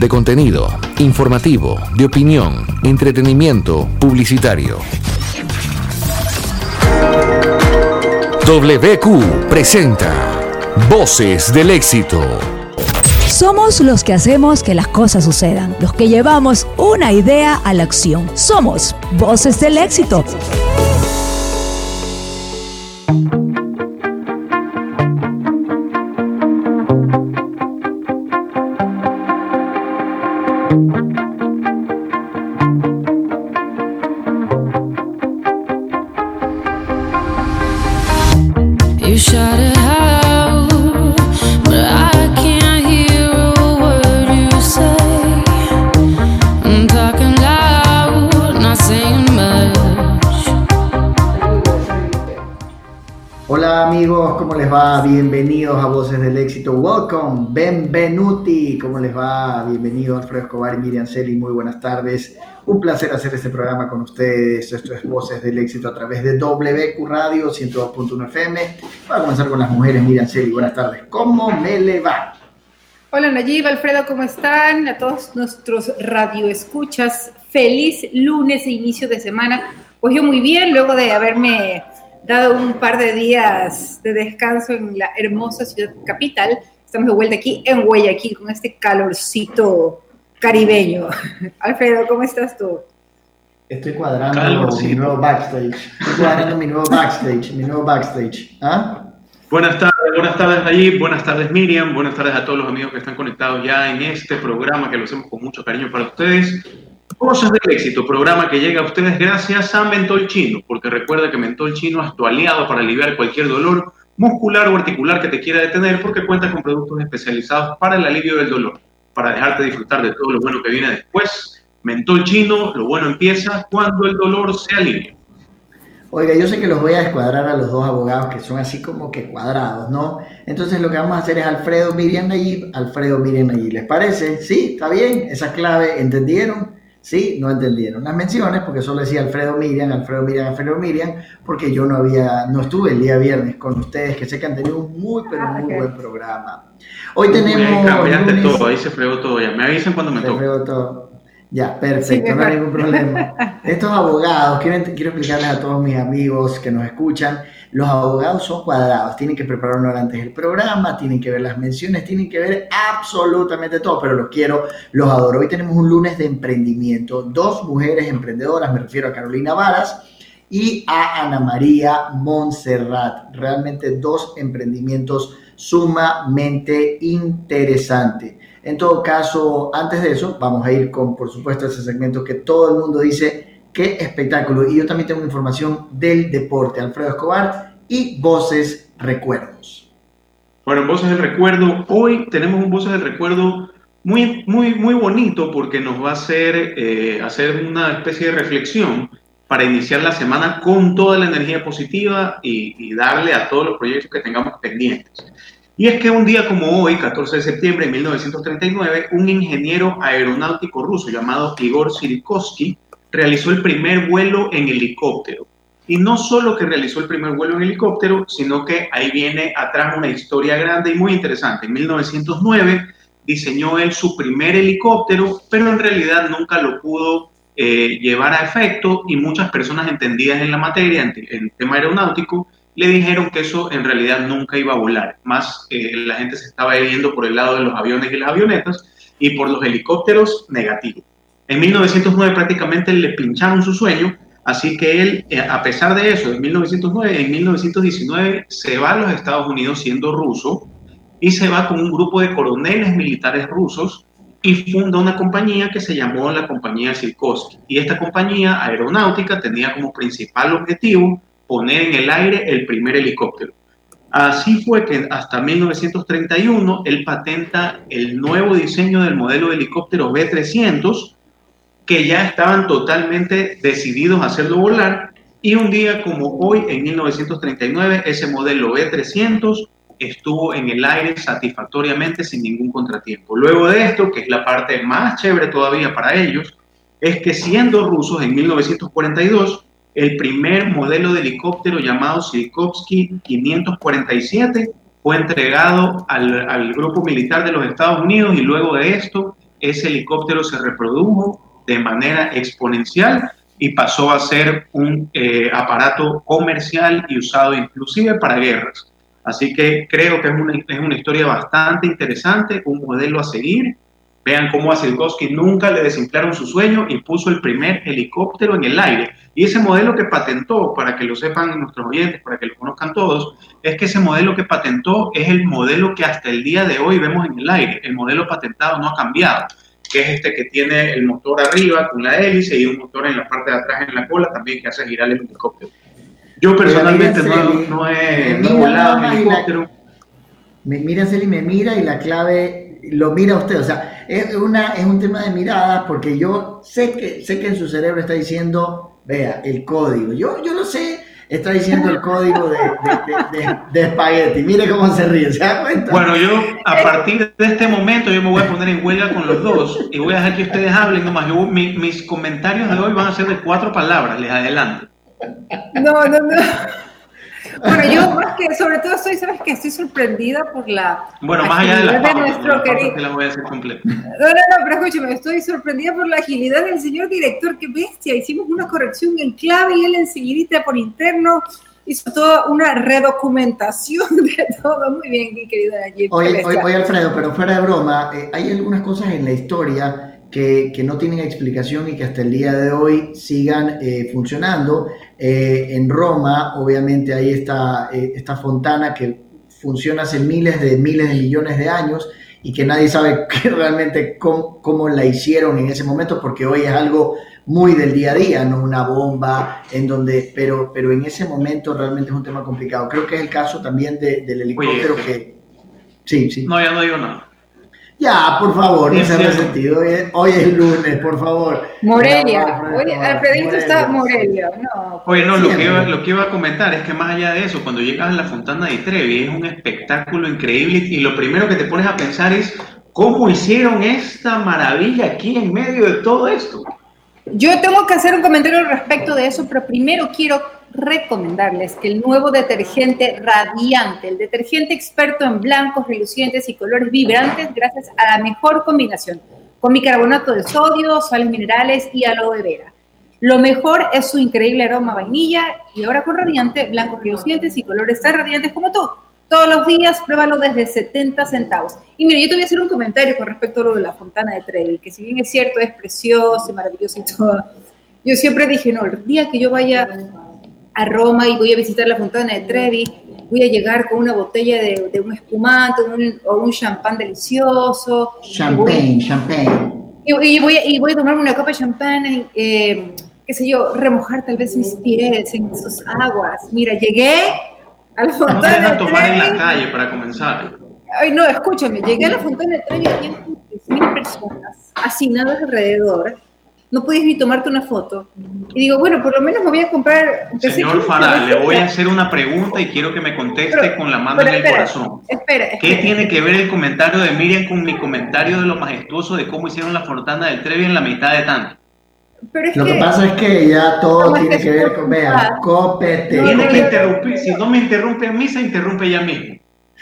de contenido, informativo, de opinión, entretenimiento, publicitario. WQ presenta Voces del Éxito. Somos los que hacemos que las cosas sucedan, los que llevamos una idea a la acción. Somos Voces del Éxito. Escobar y Miriam Celi. Muy buenas tardes. Un placer hacer este programa con ustedes. Esto es Voces del Éxito a través de WQ Radio 102.1 FM. Vamos a comenzar con las mujeres. Miriam Celi, buenas tardes. ¿Cómo me le va? Hola Nayib, Alfredo, ¿cómo están? A todos nuestros radioescuchas, feliz lunes e inicio de semana. Pues yo muy bien, luego de haberme dado un par de días de descanso en la hermosa ciudad capital, estamos de vuelta aquí en Guayaquil con este calorcito caribeño. Alfredo, ¿cómo estás tú? Estoy cuadrando mi nuevo backstage. Estoy cuadrando mi nuevo backstage, mi nuevo backstage. ¿Ah? Buenas tardes, buenas tardes allí, buenas tardes Miriam, buenas tardes a todos los amigos que están conectados ya en este programa que lo hacemos con mucho cariño para ustedes. Cosas del éxito, programa que llega a ustedes gracias a Mentol Chino, porque recuerda que Mentol Chino es tu aliado para aliviar cualquier dolor muscular o articular que te quiera detener, porque cuenta con productos especializados para el alivio del dolor, para dejarte disfrutar de todo lo bueno que viene después. Mentol Chino, lo bueno empieza cuando el dolor se alivia. Oiga, yo sé que los voy a descuadrar a los dos abogados que son así como que cuadrados, ¿no? Entonces lo que vamos a hacer es Alfredo Miriam Nayib, Alfredo Miriam Nayib. ¿Les parece? Sí, está bien, esa clave, ¿entendieron? Sí, no entendieron las menciones porque solo decía Alfredo Miriam, Alfredo Miriam, Alfredo Miriam, porque yo no había, no estuve el día viernes con ustedes, que sé que han tenido un muy, pero muy buen programa. Hoy tenemos. Bien, todo, ahí se fregó todo ya. Me avisan cuando me toque. todo. Ya, perfecto, no hay ningún problema. Estos abogados, quiero, quiero explicarles a todos mis amigos que nos escuchan, los abogados son cuadrados, tienen que preparar una antes del programa, tienen que ver las menciones, tienen que ver absolutamente todo, pero los quiero, los adoro. Hoy tenemos un lunes de emprendimiento, dos mujeres emprendedoras, me refiero a Carolina Varas y a Ana María Montserrat. Realmente dos emprendimientos sumamente interesantes. En todo caso, antes de eso, vamos a ir con, por supuesto, ese segmento que todo el mundo dice qué espectáculo. Y yo también tengo información del deporte. Alfredo Escobar y Voces Recuerdos. Bueno, Voces del Recuerdo, hoy tenemos un Voces del Recuerdo muy, muy, muy bonito porque nos va a hacer eh, hacer una especie de reflexión para iniciar la semana con toda la energía positiva y, y, darle a todos los proyectos que tengamos pendientes. Y es que un día como hoy, 14 de septiembre de 1939, un ingeniero aeronáutico ruso llamado Igor Sirikovsky realizó el primer vuelo en helicóptero. Y no solo que realizó el primer vuelo en helicóptero, sino que ahí viene atrás una historia grande y muy interesante. En 1909 diseñó él su primer helicóptero, pero en realidad nunca lo pudo eh, llevar a efecto y muchas personas entendidas en la materia, en, el tema aeronáutico, le dijeron que eso en realidad nunca iba a volar. Más eh, la gente se estaba yendo por el lado de los aviones y las avionetas y por los helicópteros negativos. En 1909 prácticamente le pincharon su sueño, así que él, eh, a pesar de eso, en 1909, en 1919 se va a los Estados Unidos siendo ruso y se va con un grupo de coroneles militares rusos y funda una compañía que se llamó la compañía Sikorsky. Y esta compañía aeronáutica tenía como principal objetivo poner en el aire el primer helicóptero. Así fue que hasta 1931 él patenta el nuevo diseño del modelo de helicóptero B-300, que ya estaban totalmente decididos a hacerlo volar y un día como hoy, en 1939, ese modelo B300 estuvo en el aire satisfactoriamente sin ningún contratiempo. Luego de esto, que es la parte más chévere todavía para ellos, es que siendo rusos en 1942, el primer modelo de helicóptero llamado Sikorsky 547 fue entregado al, grupo militar de los Estados Unidos y luego de esto ese helicóptero se reprodujo de manera exponencial y pasó a ser un eh, aparato comercial y usado inclusive para guerras. Así que creo que es una, es una historia bastante interesante, un modelo a seguir. Vean cómo a Silkowski nunca le desinflaron su sueño y puso el primer helicóptero en el aire. Y ese modelo que patentó, para que lo sepan nuestros oyentes, para que lo conozcan todos, es que ese modelo que patentó es el modelo que hasta el día de hoy vemos en el aire. El modelo patentado no ha cambiado que es este que tiene el motor arriba con la hélice y un motor en la parte de atrás en la cola también que hace girar el helicóptero. Yo personalmente no, he, volado un helicóptero. Me mira Celi, me mira y la clave lo mira usted. O sea, es, una, es un tema de mirada porque yo sé que, sé que en su cerebro está diciendo, vea, el código. Yo, yo lo sé está diciendo el código de, de, de, espagueti. Mire cómo se ríe, ¿se da cuenta? Bueno, yo a partir de este momento yo me voy a poner en huelga con los dos y voy a dejar que ustedes hablen nomás. Yo, mis comentarios de hoy van a ser de cuatro palabras, les adelanto. No, no, no. Bueno, yo más que, sobre todo estoy, ¿sabes que Estoy sorprendida por la... Bueno, más allá de la, de nuestro querido... Que la voy a hacer completa. No, no, no, pero escúchame, estoy sorprendida por la agilidad del señor director, qué bestia, hicimos una corrección en clave y él enseguida por interno hizo toda una redocumentación de todo. Muy bien, mi querida Oye, oye, Alfredo, pero fuera de broma, eh, hay algunas cosas en la historia que, no tienen explicación y que hasta el día de hoy sigan eh, funcionando. Eh, en Roma, obviamente, hay esta, eh, esta fontana que funciona hace miles de miles de millones de años y que nadie sabe realmente cómo, cómo, la hicieron en ese momento, porque hoy es algo muy del día a día, no una bomba, en donde, pero, pero en ese momento realmente es un tema complicado. Creo que es el caso también del helicóptero que... Sí, sí. No, ya no digo nada. Ya, por favor, no se ha sentido. Hoy es lunes, por favor. Morelia. Alfredito está Morelia. No, Oye, no, lo que, iba, lo que iba a comentar es que más allá de eso, cuando llegas a la Fontana de Trevi es un espectáculo increíble y lo primero que te pones a pensar es cómo hicieron esta maravilla aquí en medio de todo esto. Yo tengo que hacer un comentario respecto de eso, pero primero quiero recomendarles que el nuevo detergente radiante, el detergente experto en blancos, relucientes y colores vibrantes, gracias a la mejor combinación, con bicarbonato de sodio, sales minerales y aloe vera. Lo mejor es su increíble aroma vainilla y ahora con radiante, blancos relucientes y colores tan radiantes como tú. Todos los días pruébalo desde 70 centavos. Y mira, yo te voy a hacer un comentario con respecto a lo de la Fontana de Trevi, que si bien es cierto, es precioso y maravilloso y todo, yo siempre dije, no, el día que yo vaya a Roma y voy a visitar la Fontana de Trevi, voy a llegar con una botella de, un espumante o un champán delicioso. Champagne, champagne. Y, voy, y voy a tomarme una copa de champán, eh, qué sé yo, remojar tal vez mis pies en sus aguas. Mira, llegué a la Fontana de Trevi. tomar en la calle para comenzar. Ay, no, escúchame, llegué a la Fontana de Trevi y mil personas hacinadas alrededor no puedes ni tomarte una foto. Y digo, bueno, por lo menos me voy a comprar... Señor Farah, le voy a hacer una pregunta y quiero que me conteste con la mano en el corazón. Espera, ¿Qué tiene que ver el comentario de Miriam con mi comentario de lo majestuoso de cómo hicieron la fontana del Trevi en la mitad de tanto? lo que, pasa es que ya todo tiene que, ver con, vea, copete. Tiene que interrumpir, si no me interrumpe a mí, se interrumpe ella misma.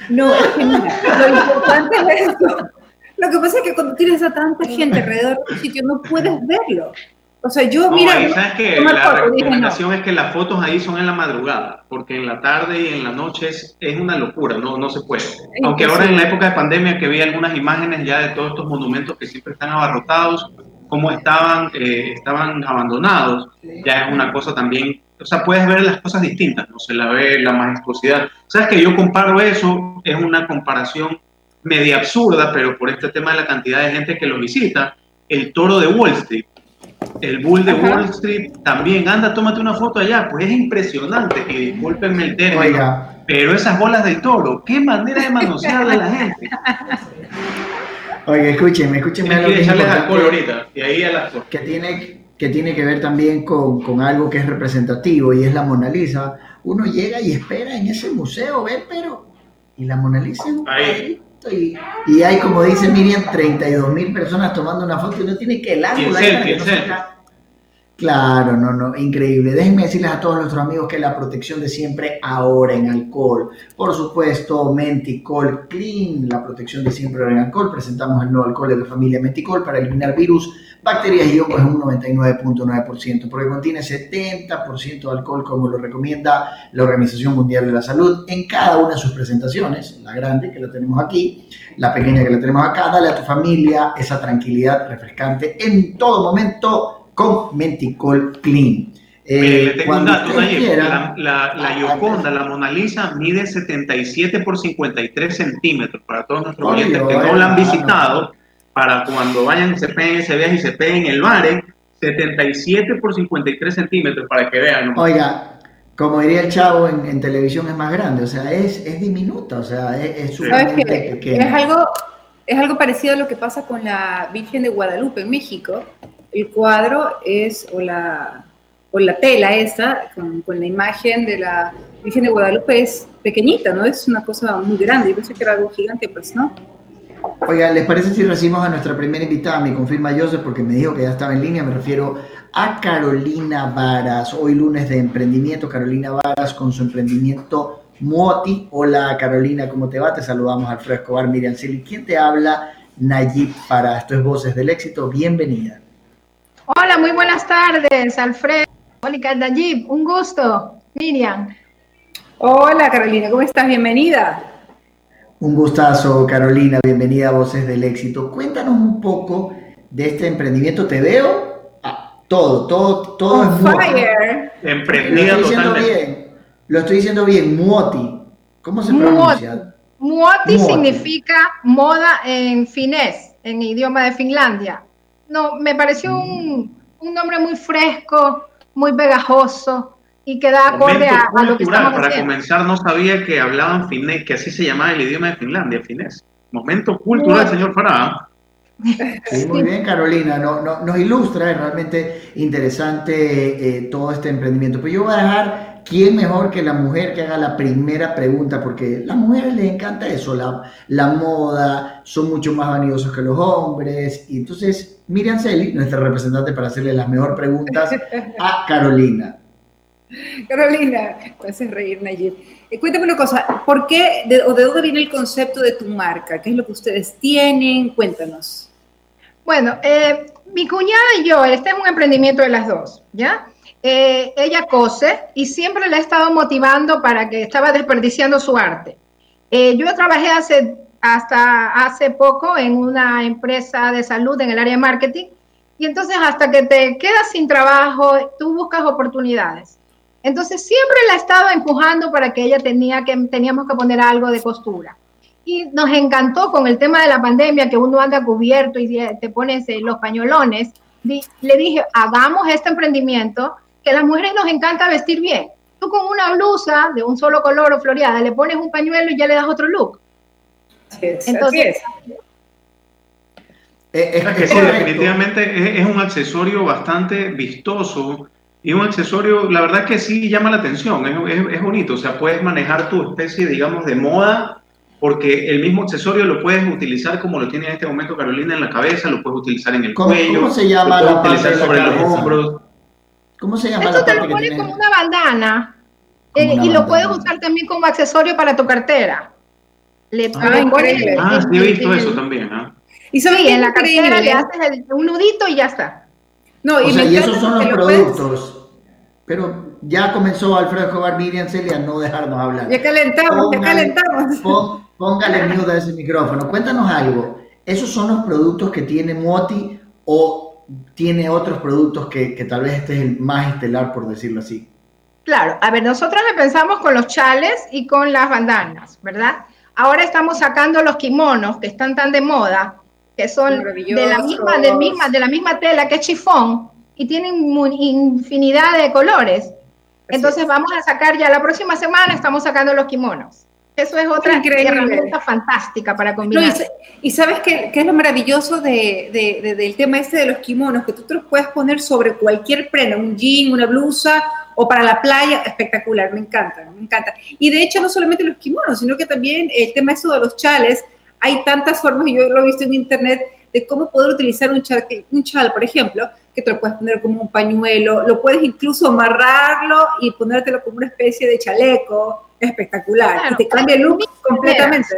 No, es que mira, lo importante es esto. Lo que pasa es que cuando tienes a tanta gente alrededor de un sitio no puedes verlo. O sea, yo, mira. ¿sabes que La recomendación es que las fotos ahí son en la madrugada, porque en la tarde y en la noche es, una locura, no, no se puede. Aunque ahora en la época de pandemia que vi algunas imágenes ya de todos estos monumentos que siempre están abarrotados, como estaban, eh, estaban abandonados, ya es una cosa también. O sea, puedes ver las cosas distintas, no se la ve la majestuosidad. ¿Sabes que yo comparo eso? Es una comparación media absurda, pero por este tema de la cantidad de gente que lo visita, el toro de Wall Street. El bull de Wall Street también, anda, tómate una foto allá, pues es impresionante, y discúlpenme el término, pero esas bolas del toro, qué manera de manosear a la gente. Oiga, escúcheme, escúcheme algo que, y ahí a que tiene que tiene que ver también con, con, algo que es representativo y es la Mona Lisa. Uno llega y espera en ese museo, ver, pero y la Mona Lisa ahí. Y, hay, como dice Miriam, 32 mil personas tomando una foto y no tiene que el ángulo. Claro, no, no, increíble. Déjenme decirles a todos nuestros amigos que la protección de siempre ahora en alcohol. Por supuesto, Menticol Clean, la protección de siempre ahora en alcohol. Presentamos el nuevo alcohol de la familia Menticol para eliminar virus, bacterias y hongos en un 99.9%, porque contiene 70% de alcohol, como lo recomienda la Organización Mundial de la Salud en cada una de sus presentaciones. La grande que la tenemos aquí, la pequeña que la tenemos acá. Dale a tu familia esa tranquilidad refrescante en todo momento con Menticol Clean. Eh, le tengo un dato, la, la, la Yoconda, la Mona Lisa, mide 77 por 53 centímetros para todos nuestros clientes que no la han visitado, para cuando vayan y se peguen ese viaje y se peguen el mare, 77 por 53 centímetros para que vean. Oiga, como diría el chavo en, televisión es más grande, o sea, es, es diminuta, o sea, es, es Es algo, es algo parecido a lo que pasa con la Virgen de Guadalupe en México, el cuadro es, o la, o la tela esa, con, la imagen de la Virgen de Guadalupe es pequeñita, ¿no? Es una cosa muy grande, yo pensé que era algo gigante, pues, ¿no? Oiga, ¿les parece si recibimos a nuestra primera invitada? Me confirma Joseph porque me dijo que ya estaba en línea. Me refiero a Carolina Varas. Hoy lunes de emprendimiento. Carolina Varas con su emprendimiento Muoti. Hola Carolina, ¿cómo te va? Te saludamos Alfredo Escobar, Miriam Celi. ¿Quién te habla? Nayib para Esto es Voces del Éxito. Bienvenida. Hola, muy buenas tardes, Alfredo. Hola, Nayib, un gusto. Miriam. Hola, Carolina, ¿cómo estás? Bienvenida. Un gustazo, Carolina, bienvenida a Voces del Éxito. Cuéntanos un poco de este emprendimiento. Te veo ah, todo, todo, todo es fire. Emprendida lo estoy diciendo bien. Lo estoy diciendo bien, Muoti. ¿Cómo se pronuncia? Muoti, significa moda en finés, en idioma de Finlandia no, me pareció un, nombre muy fresco, muy pegajoso y que da acorde a, lo que estamos Para comenzar, no sabía que hablaban finés, que así se llamaba el idioma de Finlandia, finés. Momento cultural, señor Farah. muy bien, Carolina. No, no, nos ilustra, es realmente interesante eh, todo este emprendimiento. Pero yo voy a dejar ¿quién mejor que la mujer que haga la primera pregunta? Porque a las mujeres les encanta eso, la, la moda, son mucho más vanidosos que los hombres. Y entonces, Miriam Celi, nuestra representante para hacerle las mejores preguntas a Carolina. Carolina, me haces reír, Nayib. Eh, cuéntame una cosa, ¿por qué o de dónde viene el concepto de tu marca? ¿Qué es lo que ustedes tienen? Cuéntanos. Bueno, eh, mi cuñada y yo, este es un emprendimiento de las dos, ¿ya? Eh, ella cose y siempre la he estado motivando para que estaba desperdiciando su arte. Eh, yo trabajé hace, hasta hace poco en una empresa de salud en el área de marketing y entonces hasta que te quedas sin trabajo, tú buscas oportunidades. Entonces siempre la he estado empujando para que ella tenía que, teníamos que poner algo de costura. Y nos encantó con el tema de la pandemia, que uno anda cubierto y te pones eh, los pañolones. Le dije, hagamos este emprendimiento que a las mujeres nos encanta vestir bien. Tú con una blusa de un solo color o floreada le pones un pañuelo y ya le das otro look. Entonces, es. que sí, definitivamente es, un accesorio bastante vistoso y un accesorio, la verdad que sí llama la atención, es, es, bonito, o sea, puedes manejar tu especie, digamos, de moda, porque el mismo accesorio lo puedes utilizar como lo tiene en este momento Carolina en la cabeza, lo puedes utilizar en el cuello, ¿cómo se llama lo puedes utilizar sobre los hombros. ¿Cómo se llama Esto te lo pones como una bandana eh, y lo puedes usar también como accesorio para tu cartera. Le, ah, increíble. ah, sí he visto eso también. ¿ah? Y sí, en la cartera le haces un nudito y ya está. No, y, y esos son los productos. Pero ya comenzó Alfredo Escobar Miriam Celia a no dejarnos hablar. Ya calentamos, ya calentamos. póngale mute a ese micrófono. Cuéntanos algo. ¿Esos son los productos que tiene Moti o tiene otros productos que, tal vez este es el más estelar, por decirlo así. Claro, a ver, nosotros pensamos con los chales y con las bandanas, ¿verdad? Ahora estamos sacando los kimonos que están tan de moda, que son de la misma, de, misma, de la misma tela que es chifón y tienen infinidad de colores. Entonces vamos a sacar ya la próxima semana, estamos sacando los kimonos. Eso es otra herramienta fantástica para combinar. y, sabes qué, es lo maravilloso del tema este de los kimonos, que tú te los puedes poner sobre cualquier prenda, un jean, una blusa o para la playa, espectacular, me encanta, me encanta. Y de hecho no solamente los kimonos, sino que también el tema eso de los chales, hay tantas formas, y yo lo he visto en internet, de cómo poder utilizar un chal, un chal, por ejemplo, que te lo puedes poner como un pañuelo, lo puedes incluso amarrarlo y ponértelo como una especie de chaleco espectacular. y te cambia el look completamente.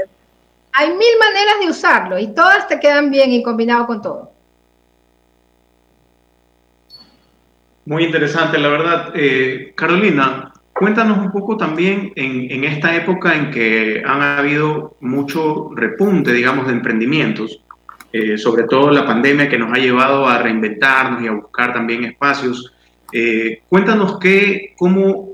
Hay mil maneras de usarlo y todas te quedan bien y combinado con todo. Muy interesante, la verdad. Eh, Carolina, cuéntanos un poco también en, en, esta época en que han habido mucho repunte, digamos, de emprendimientos, eh, sobre todo la pandemia que nos ha llevado a reinventarnos y a buscar también espacios. Eh, cuéntanos qué, cómo,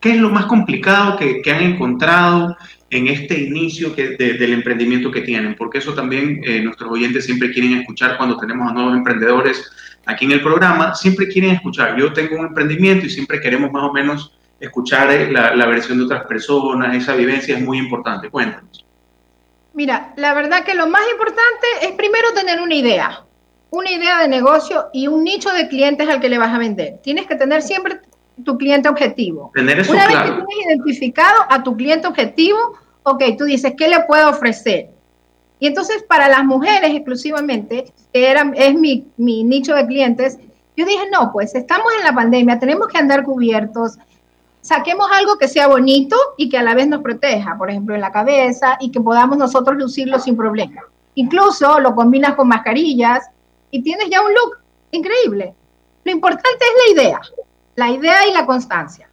qué es lo más complicado que, que han encontrado en este inicio que, del emprendimiento que tienen, porque eso también nuestros oyentes siempre quieren escuchar cuando tenemos a nuevos emprendedores aquí en el programa, siempre quieren escuchar. Yo tengo un emprendimiento y siempre queremos más o menos escuchar eh, la, versión de otras personas, esa vivencia es muy importante. Cuéntanos. Mira, la verdad que lo más importante es primero tener una idea, una idea de negocio y un nicho de clientes al que le vas a vender. Tienes que tener siempre tu cliente objetivo. Tener eso Una vez que tienes identificado a tu cliente objetivo, ok, tú dices, ¿qué le puedo ofrecer? Y entonces para las mujeres exclusivamente, que era, es mi, mi nicho de clientes, yo dije, no, pues estamos en la pandemia, tenemos que andar cubiertos, saquemos algo que sea bonito y que a la vez nos proteja, por ejemplo, en la cabeza y que podamos nosotros lucirlo sin problema. Incluso lo combinas con mascarillas y tienes ya un look increíble. Lo importante es la idea, la idea y la constancia.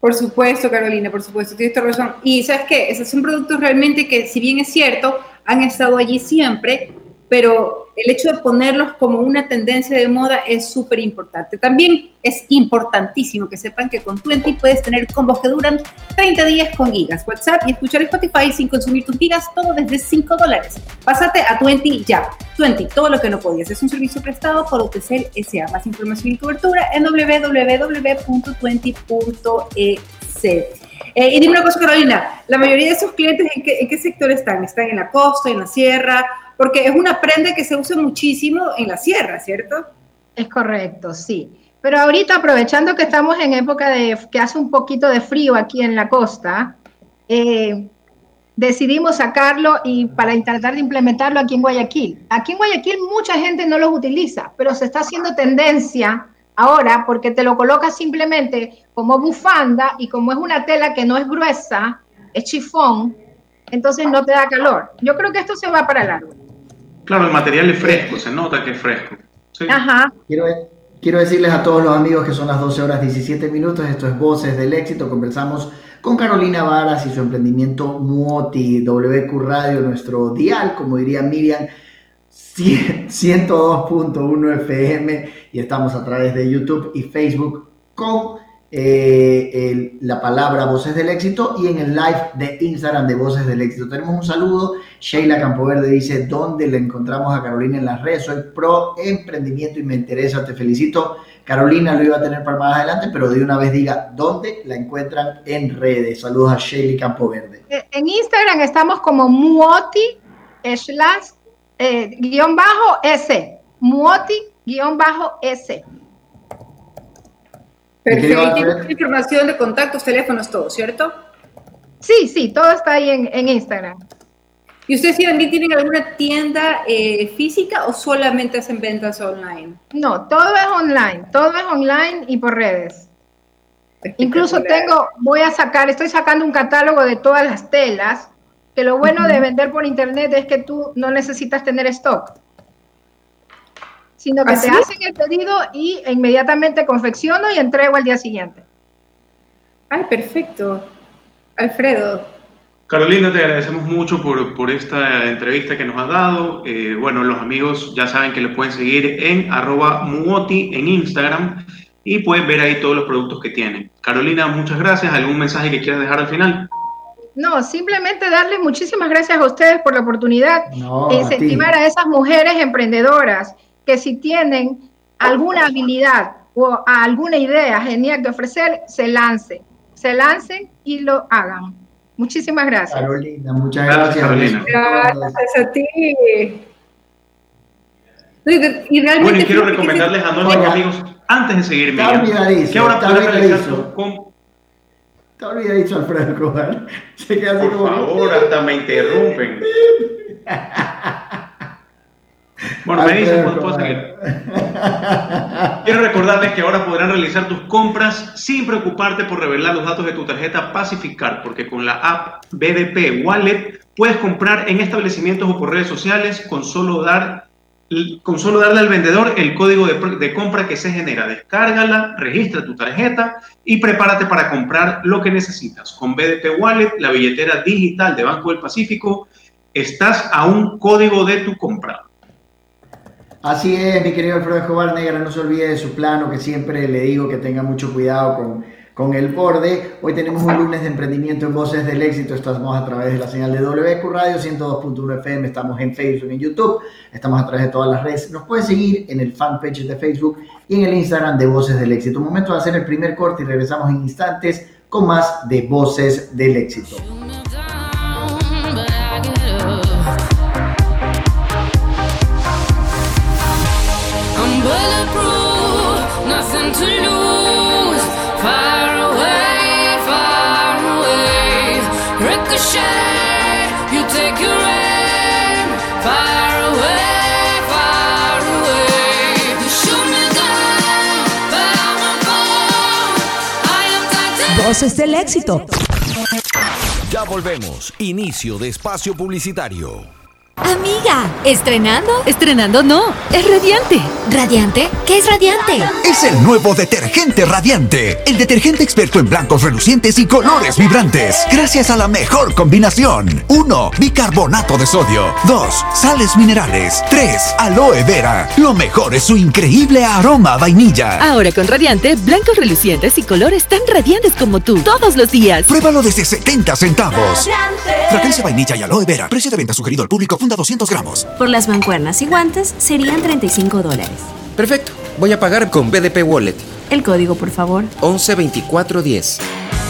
Por supuesto, Carolina, por supuesto, tienes toda razón. Y sabes qué, esos son productos realmente que, si bien es cierto, han estado allí siempre, pero el hecho de ponerlos como una tendencia de moda es súper importante. También es importantísimo que sepan que con Twenty puedes tener combos que duran 30 días con gigas, WhatsApp y escuchar Spotify sin consumir tus gigas, todo desde 5 dólares. Pásate a Twenty ya. Twenty, todo lo que no podías. Es un servicio prestado por OTCL S.A. Más información y cobertura en www.twenty.es. Eh, y dime una cosa, Carolina, la mayoría de esos clientes, ¿en qué, ¿en qué sector están? ¿Están en la costa, en la sierra? Porque es una prenda que se usa muchísimo en la sierra, ¿cierto? Es correcto, sí. Pero ahorita, aprovechando que estamos en época de que hace un poquito de frío aquí en la costa, eh, decidimos sacarlo y para tratar de implementarlo aquí en Guayaquil. Aquí en Guayaquil mucha gente no los utiliza, pero se está haciendo tendencia ahora porque te lo colocas simplemente como bufanda y como es una tela que no es gruesa, es chifón, entonces no te da calor. Yo creo que esto se va para largo. Claro, el material es fresco, se nota que es fresco. Ajá. Quiero, quiero decirles a todos los amigos que son las 12 horas 17 minutos, esto es Voces del Éxito, conversamos con Carolina Varas y su emprendimiento Muoti, WQ Radio, nuestro dial, como diría Miriam, 102.1 FM y estamos a través de YouTube y Facebook con eh, la palabra Voces del Éxito y en el live de Instagram de Voces del Éxito. Tenemos un saludo. Sheila Campoverde dice, ¿dónde le encontramos a Carolina en las redes? Soy pro emprendimiento y me interesa. Te felicito. Carolina lo iba a tener para más adelante, pero de una vez diga, ¿dónde la encuentran en redes? Saludos a Sheila Campoverde. Eh, en Instagram estamos como Muoti slash eh, guion bajo S. Muoti guion bajo S. Perfecto. Y información de contactos, teléfonos, todo, ¿cierto? Sí, sí, todo está ahí en, Instagram. ¿Y ustedes también tienen alguna tienda eh, física o solamente hacen ventas online? No, todo es online, todo es online y por redes. Incluso tengo, voy a sacar, estoy sacando un catálogo de todas las telas, que lo bueno de vender por internet es que tú no necesitas tener stock sino que te hacen el pedido y inmediatamente confecciono y entrego al día siguiente. Ay, perfecto. Alfredo. Carolina, te agradecemos mucho por, por esta entrevista que nos has dado. Eh, bueno, los amigos ya saben que le pueden seguir en arroba muoti en Instagram y pueden ver ahí todos los productos que tienen. Carolina, muchas gracias. ¿Algún mensaje que quieras dejar al final? No, simplemente darles muchísimas gracias a ustedes por la oportunidad de incentivar a esas mujeres emprendedoras que si tienen alguna habilidad o alguna idea genial de ofrecer, se lancen, se lancen y lo hagan. Muchísimas gracias. Carolina, muchas gracias. Carolina. Gracias a ti. Y realmente bueno, y quiero recomendarles a nuestros amigos, antes de seguir, Miguel, que ahora pueden realizar Está olvidadizo Alfredo Escobar. Se queda así Por favor, hasta me interrumpen. Bueno, me dicen cuando puedo seguir. Quiero recordarles que ahora podrán realizar tus compras sin preocuparte por revelar los datos de tu tarjeta Pacificar, porque con la app BDP Wallet puedes comprar en establecimientos o por redes sociales con solo dar con solo darle al vendedor el código de, de, compra que se genera. Descárgala, registra tu tarjeta y prepárate para comprar lo que necesitas. Con BDP Wallet, la billetera digital de Banco del Pacífico, estás a un código de tu compra. Así es, mi querido Alfredo Escobar Negra, no se olvide de su plano, que siempre le digo que tenga mucho cuidado con, con el borde. Hoy tenemos un lunes de emprendimiento en Voces del Éxito. Estamos a través de la señal de WQ Radio 102.1 FM. Estamos en Facebook, en YouTube. Estamos a través de todas las redes. Nos puede seguir en el fanpage de Facebook y en el Instagram de Voces del Éxito. Un momento de hacer el primer corte y regresamos en instantes con más de Voces del Éxito. Voces del éxito. Ya volvemos. Inicio de espacio publicitario. Amiga, ¿estrenando? Estrenando no, es radiante. ¿Radiante? ¿Qué es radiante? Es el nuevo detergente radiante. El detergente experto en blancos relucientes y colores vibrantes. Gracias a la mejor combinación. 1. Bicarbonato de sodio. 2. Sales minerales. 3. Aloe vera. Lo mejor es su increíble aroma a vainilla. Ahora con radiante, blancos relucientes y colores tan radiantes como tú, todos los días. Pruébalo desde 70 centavos. Fragancia vainilla y aloe vera. Precio de venta sugerido al público 200 gramos. Por las mancuernas y guantes serían 35 dólares. Perfecto. Voy a pagar con BDP Wallet. El código, por favor. 112410.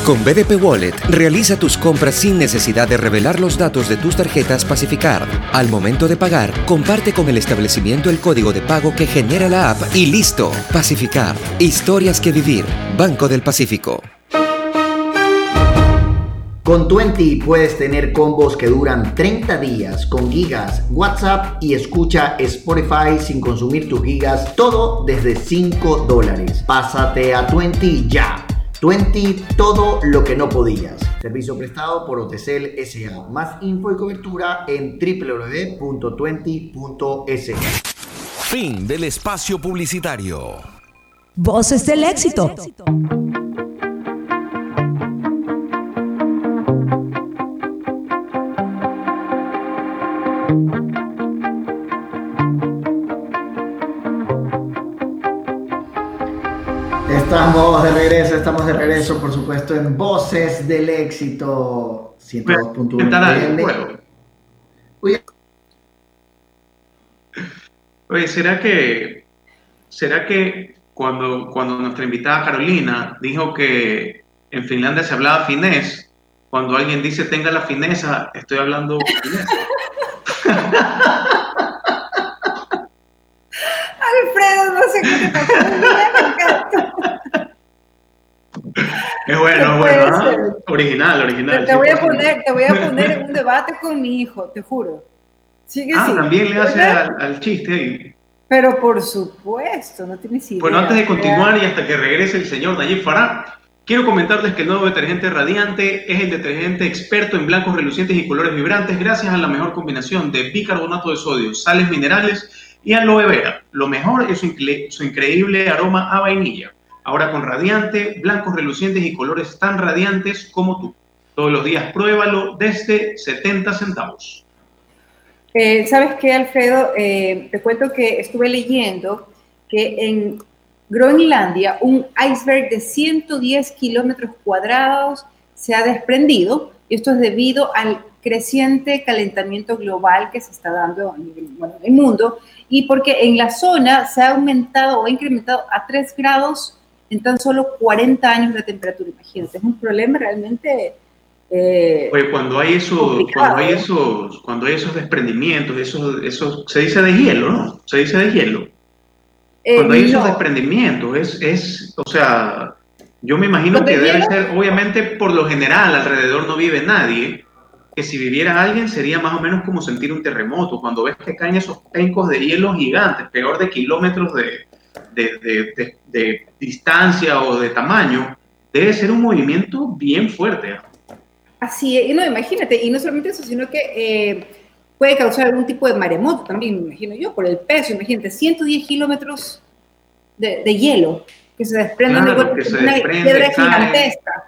Con BDP Wallet, realiza tus compras sin necesidad de revelar los datos de tus tarjetas Pacificar. Al momento de pagar, comparte con el establecimiento el código de pago que genera la app y listo. Pacificar. Historias que vivir. Banco del Pacífico. Con 20 puedes tener combos que duran 30 días con gigas, WhatsApp y escucha Spotify sin consumir tus gigas, todo desde 5 dólares. Pásate a 20 ya. 20, todo lo que no podías. Servicio prestado por Otecel SA. Más info y cobertura en www.20.es. Fin del espacio publicitario. Voces del éxito. Por supuesto, en Voces del Éxito 102.1. Oye, ¿será que, será que cuando, cuando nuestra invitada Carolina dijo que en Finlandia se hablaba finés, cuando alguien dice tenga la fineza, estoy hablando finés? Alfredo, no sé qué te pasa. Es bueno, es bueno. ¿ah? Original, original. Te, voy a poner, te voy a poner en un debate con mi hijo, te juro. Sigue ah, también le hace al, chiste ahí. Pero por supuesto, no tienes idea. Bueno, antes de continuar y hasta que regrese el señor Nayib Farah, quiero comentarles que el nuevo detergente radiante es el detergente experto en blancos relucientes y colores vibrantes gracias a la mejor combinación de bicarbonato de sodio, sales minerales y aloe vera. Lo mejor es su, su increíble aroma a vainilla. Ahora con radiante, blancos relucientes y colores tan radiantes como tú. Todos los días pruébalo desde 70 centavos. Eh, ¿Sabes qué, Alfredo? Eh, te cuento que estuve leyendo que en Groenlandia un iceberg de 110 kilómetros cuadrados se ha desprendido. Y esto es debido al creciente calentamiento global que se está dando en el mundo y porque en la zona se ha aumentado o incrementado a 3 grados en tan solo 40 años de temperatura. Imagínate, es un problema realmente. Eh, Oye, cuando hay, eso, cuando, hay esos, cuando hay esos desprendimientos, esos, esos, se dice de hielo, ¿no? Se dice de hielo. Eh, cuando hay esos desprendimientos, es, es, o sea, Yo me imagino que debe ser, obviamente, por lo general, alrededor no vive nadie, que si viviera alguien sería más o menos como sentir un terremoto, cuando ves que caen esos pencos de hielo gigantes, peor de kilómetros de, de, distancia o de tamaño, debe ser un movimiento bien fuerte. Así es, no, imagínate, y no solamente eso, sino que eh, puede causar algún tipo de maremoto también, me imagino yo, por el peso, imagínate, 110 kilómetros de, hielo que se desprenden de una piedra gigantesca.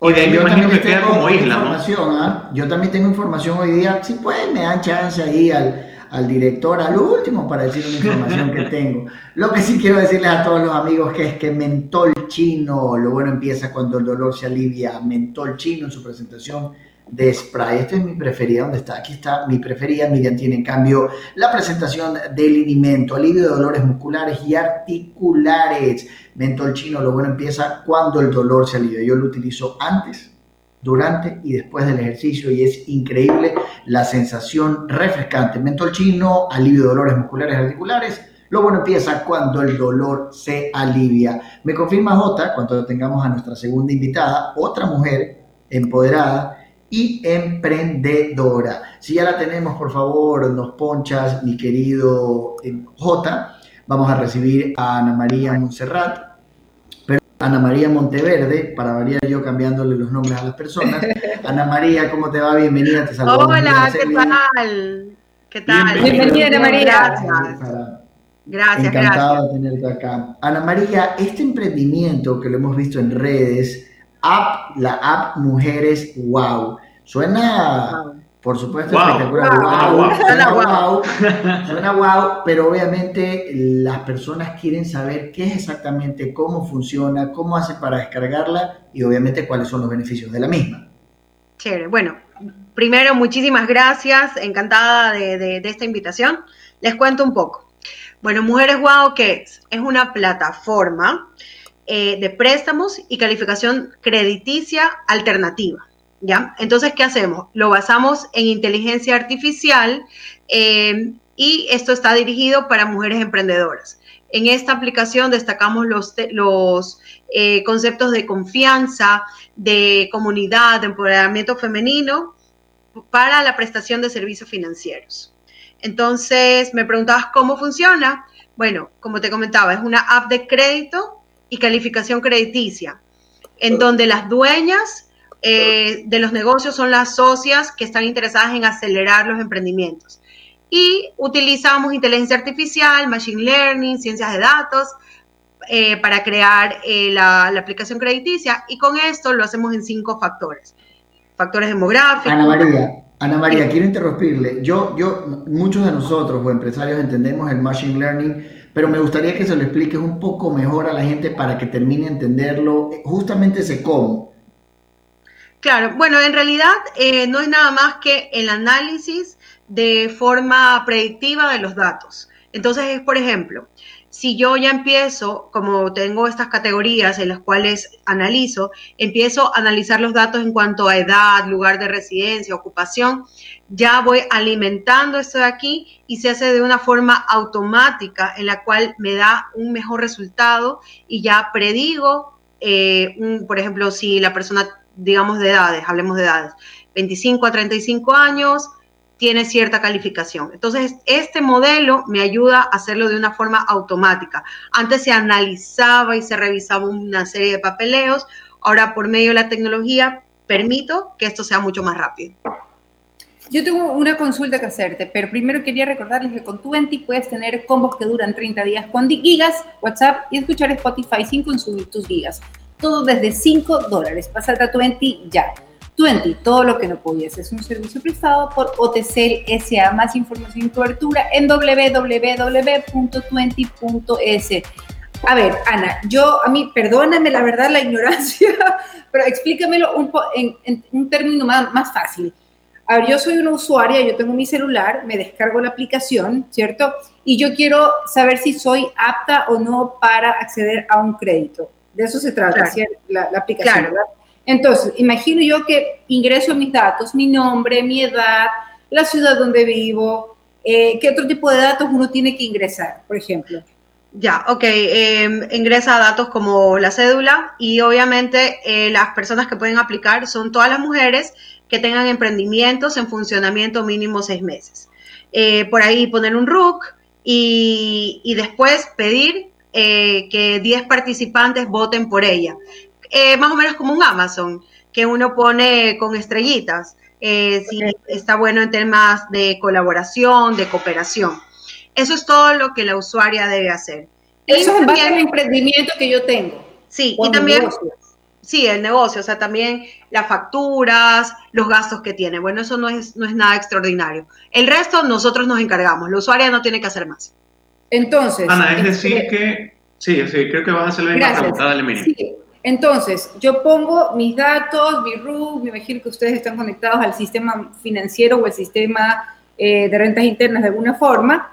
Oye, yo también que tengo como isla, información, ¿ah? Yo también tengo información hoy día, si pueden me dan chance ahí al, al director, al último, para decir una información que tengo. Lo que sí quiero decirles a todos los amigos que es que mentol chino, lo bueno empieza cuando el dolor se alivia. Mentol chino en su presentación de spray. Esta es mi preferida. ¿Dónde está? Aquí está mi preferida. Miriam tiene en cambio la presentación del linimento, alivio de dolores musculares y articulares. Mentol chino, lo bueno empieza cuando el dolor se alivia. Yo lo utilizo antes durante y después del ejercicio y es increíble la sensación refrescante. Mentol chino, alivio de dolores musculares y articulares. Lo bueno empieza cuando el dolor se alivia. Me confirma Jota, cuando tengamos a nuestra segunda invitada, otra mujer empoderada y emprendedora. Si ya la tenemos, por favor, nos ponchas, mi querido eh, Jota. Vamos a recibir a Ana María Montserrat, Ana María Monteverde, para variar yo cambiándole los nombres a las personas. Ana María, ¿cómo te va? Bienvenida, te saludo. Hola, ¿qué tal? ¿Qué tal? Bienvenida, Ana María. Gracias. Gracias, Encantado de tenerte acá. Ana María, este emprendimiento que lo hemos visto en redes, app, la app Mujeres Wow, suena por supuesto, espectacular. Suena wow, pero obviamente las personas quieren saber qué es exactamente, cómo funciona, cómo hace para descargarla y obviamente cuáles son los beneficios de la misma. Chévere. Bueno, primero, muchísimas gracias. Encantada de, esta invitación. Les cuento un poco. Bueno, Mujeres Wow, ¿qué es? Es una plataforma eh, de préstamos y calificación crediticia alternativa. ¿Ya? Entonces, ¿qué hacemos? Lo basamos en inteligencia artificial eh, y esto está dirigido para mujeres emprendedoras. En esta aplicación destacamos los, los eh, conceptos de confianza, de comunidad, de empoderamiento femenino para la prestación de servicios financieros. Entonces, me preguntabas cómo funciona. Bueno, como te comentaba, es una app de crédito y calificación crediticia, en donde las dueñas eh, de los negocios son las socias que están interesadas en acelerar los emprendimientos. Y utilizamos inteligencia artificial, machine learning, ciencias de datos eh, para crear eh, la, aplicación crediticia y con esto lo hacemos en cinco factores. Factores demográficos. Ana María, Ana María, quiero interrumpirle. Yo, yo, muchos de nosotros o empresarios entendemos el machine learning, pero me gustaría que se lo expliques un poco mejor a la gente para que termine de entenderlo, justamente ese cómo. Claro, bueno, en realidad eh, no es nada más que el análisis de forma predictiva de los datos. Entonces es, por ejemplo, si yo ya empiezo, como tengo estas categorías en las cuales analizo, empiezo a analizar los datos en cuanto a edad, lugar de residencia, ocupación, ya voy alimentando esto de aquí y se hace de una forma automática en la cual me da un mejor resultado y ya predigo, eh, por ejemplo, si la persona digamos, de edades, hablemos de edades, 25 a 35 años, tiene cierta calificación. Entonces, este modelo me ayuda a hacerlo de una forma automática. Antes se analizaba y se revisaba una serie de papeleos, ahora por medio de la tecnología permito que esto sea mucho más rápido. Yo tengo una consulta que hacerte, pero primero quería recordarles que con Twenty puedes tener combos que duran 30 días con gigas, WhatsApp y escuchar Spotify sin consumir tus gigas todo desde 5 dólares. Pasar a Twenty ya. Twenty, todo lo que no pudiese. Es un servicio prestado por OTC SA. Más información y cobertura en www.twenty.es. A ver, Ana, yo, a mí, perdóname la verdad la ignorancia, pero explícamelo un en, en, un término más, más fácil. A ver, yo soy una usuaria, yo tengo mi celular, me descargo la aplicación, ¿cierto? Y yo quiero saber si soy apta o no para acceder a un crédito. De eso se trata, la, aplicación, ¿verdad? Entonces, imagino yo que ingreso mis datos, mi nombre, mi edad, la ciudad donde vivo, eh, qué otro tipo de datos uno tiene que ingresar, por ejemplo. Ya, ok. Em, ingresa datos como la cédula y obviamente eh, las personas que pueden aplicar son todas las mujeres que tengan emprendimientos en funcionamiento mínimo seis meses. Eh, por ahí poner un RUC y, y después pedir eh, que 10 participantes voten por ella. más o menos como un Amazon, que uno pone con estrellitas, si está bueno en temas de colaboración, de cooperación. Eso es todo lo que la usuaria debe hacer. Eso es el emprendimiento que yo tengo. Sí, y también... Sí, el negocio, o sea, también las facturas, los gastos que tiene. Bueno, eso no es, no es nada extraordinario. El resto nosotros nos encargamos, la usuaria no tiene que hacer más. Entonces... Ana, es decir este, que... Sí, sí, creo que vas a hacer la misma pregunta, dale, sí. Entonces, yo pongo mis datos, mi RUC, me imagino que ustedes están conectados al sistema financiero o al sistema eh, de rentas internas de alguna forma,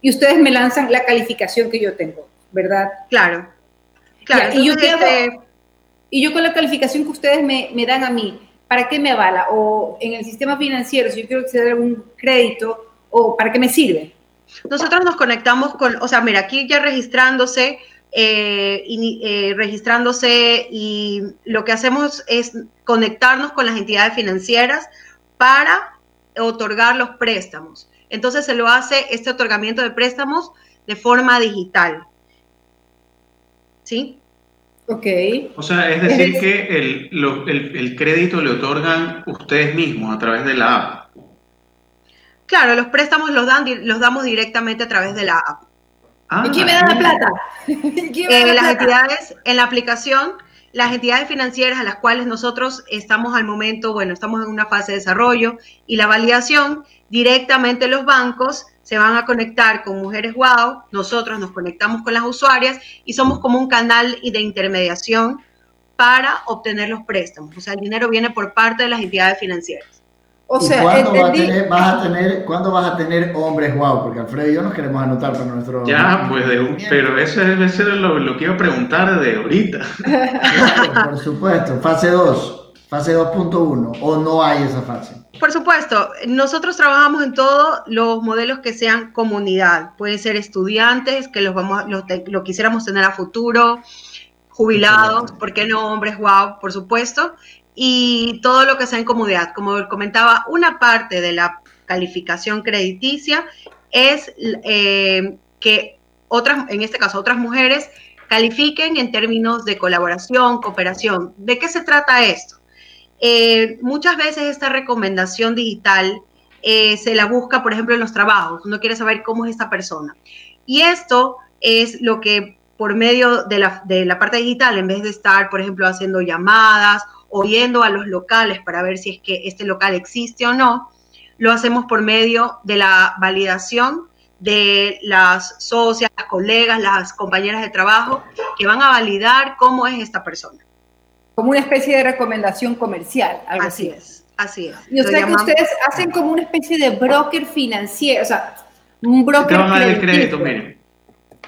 y ustedes me lanzan la calificación que yo tengo, ¿verdad? Claro. Claro. y, yo y yo con la calificación que ustedes me, me, dan a mí, ¿para qué me avala? O en el sistema financiero, si yo quiero acceder a algún crédito, ¿o para qué me sirve? Nosotros nos conectamos con, o sea, mira, aquí ya registrándose, eh, y, eh, registrándose y lo que hacemos es conectarnos con las entidades financieras para otorgar los préstamos. Entonces se lo hace este otorgamiento de préstamos de forma digital. ¿Sí? Ok. O sea, es decir, que el, crédito le otorgan ustedes mismos a través de la app. Claro, los préstamos los, dan, los damos directamente a través de la app. Ah, ¿Y quién me da la plata? Eh, las entidades en la aplicación las entidades financieras a las cuales nosotros estamos al momento, bueno, estamos en una fase de desarrollo y la validación, directamente los bancos se van a conectar con Mujeres Wow, nosotros nos conectamos con las usuarias y somos como un canal de intermediación para obtener los préstamos. O sea, el dinero viene por parte de las entidades financieras. O sea, ¿cuándo, vas a tener, ¿cuándo vas a tener hombres wow? Porque Alfredo y yo nos queremos anotar para nuestro... Ya, pues, pero eso debe ser lo, lo, que iba a preguntar de ahorita. por supuesto, fase 2, fase 2.1, o no hay esa fase. Por supuesto, nosotros trabajamos en todos los modelos que sean comunidad. Pueden ser estudiantes, que los vamos, lo quisiéramos tener a futuro, jubilados, ¿por qué no hombres wow? Por supuesto y todo lo que sea en comodidad. Como comentaba, una parte de la calificación crediticia es eh, que otras, en este caso, otras mujeres califiquen en términos de colaboración, cooperación. ¿De qué se trata esto? Eh, muchas veces esta recomendación digital eh, se la busca, por ejemplo, en los trabajos. Uno quiere saber cómo es esta persona. Y esto es lo que por medio de la, de la parte digital, en vez de estar, por ejemplo, haciendo llamadas oyendo a los locales para ver si es que este local existe o no, lo hacemos por medio de la validación de las socias, las colegas, las compañeras de trabajo que van a validar cómo es esta persona. Como una especie de recomendación comercial. así, es, así es. Y o sea que ustedes hacen como una especie de broker financiero, o sea, un broker. Te van a dar el crédito, miren.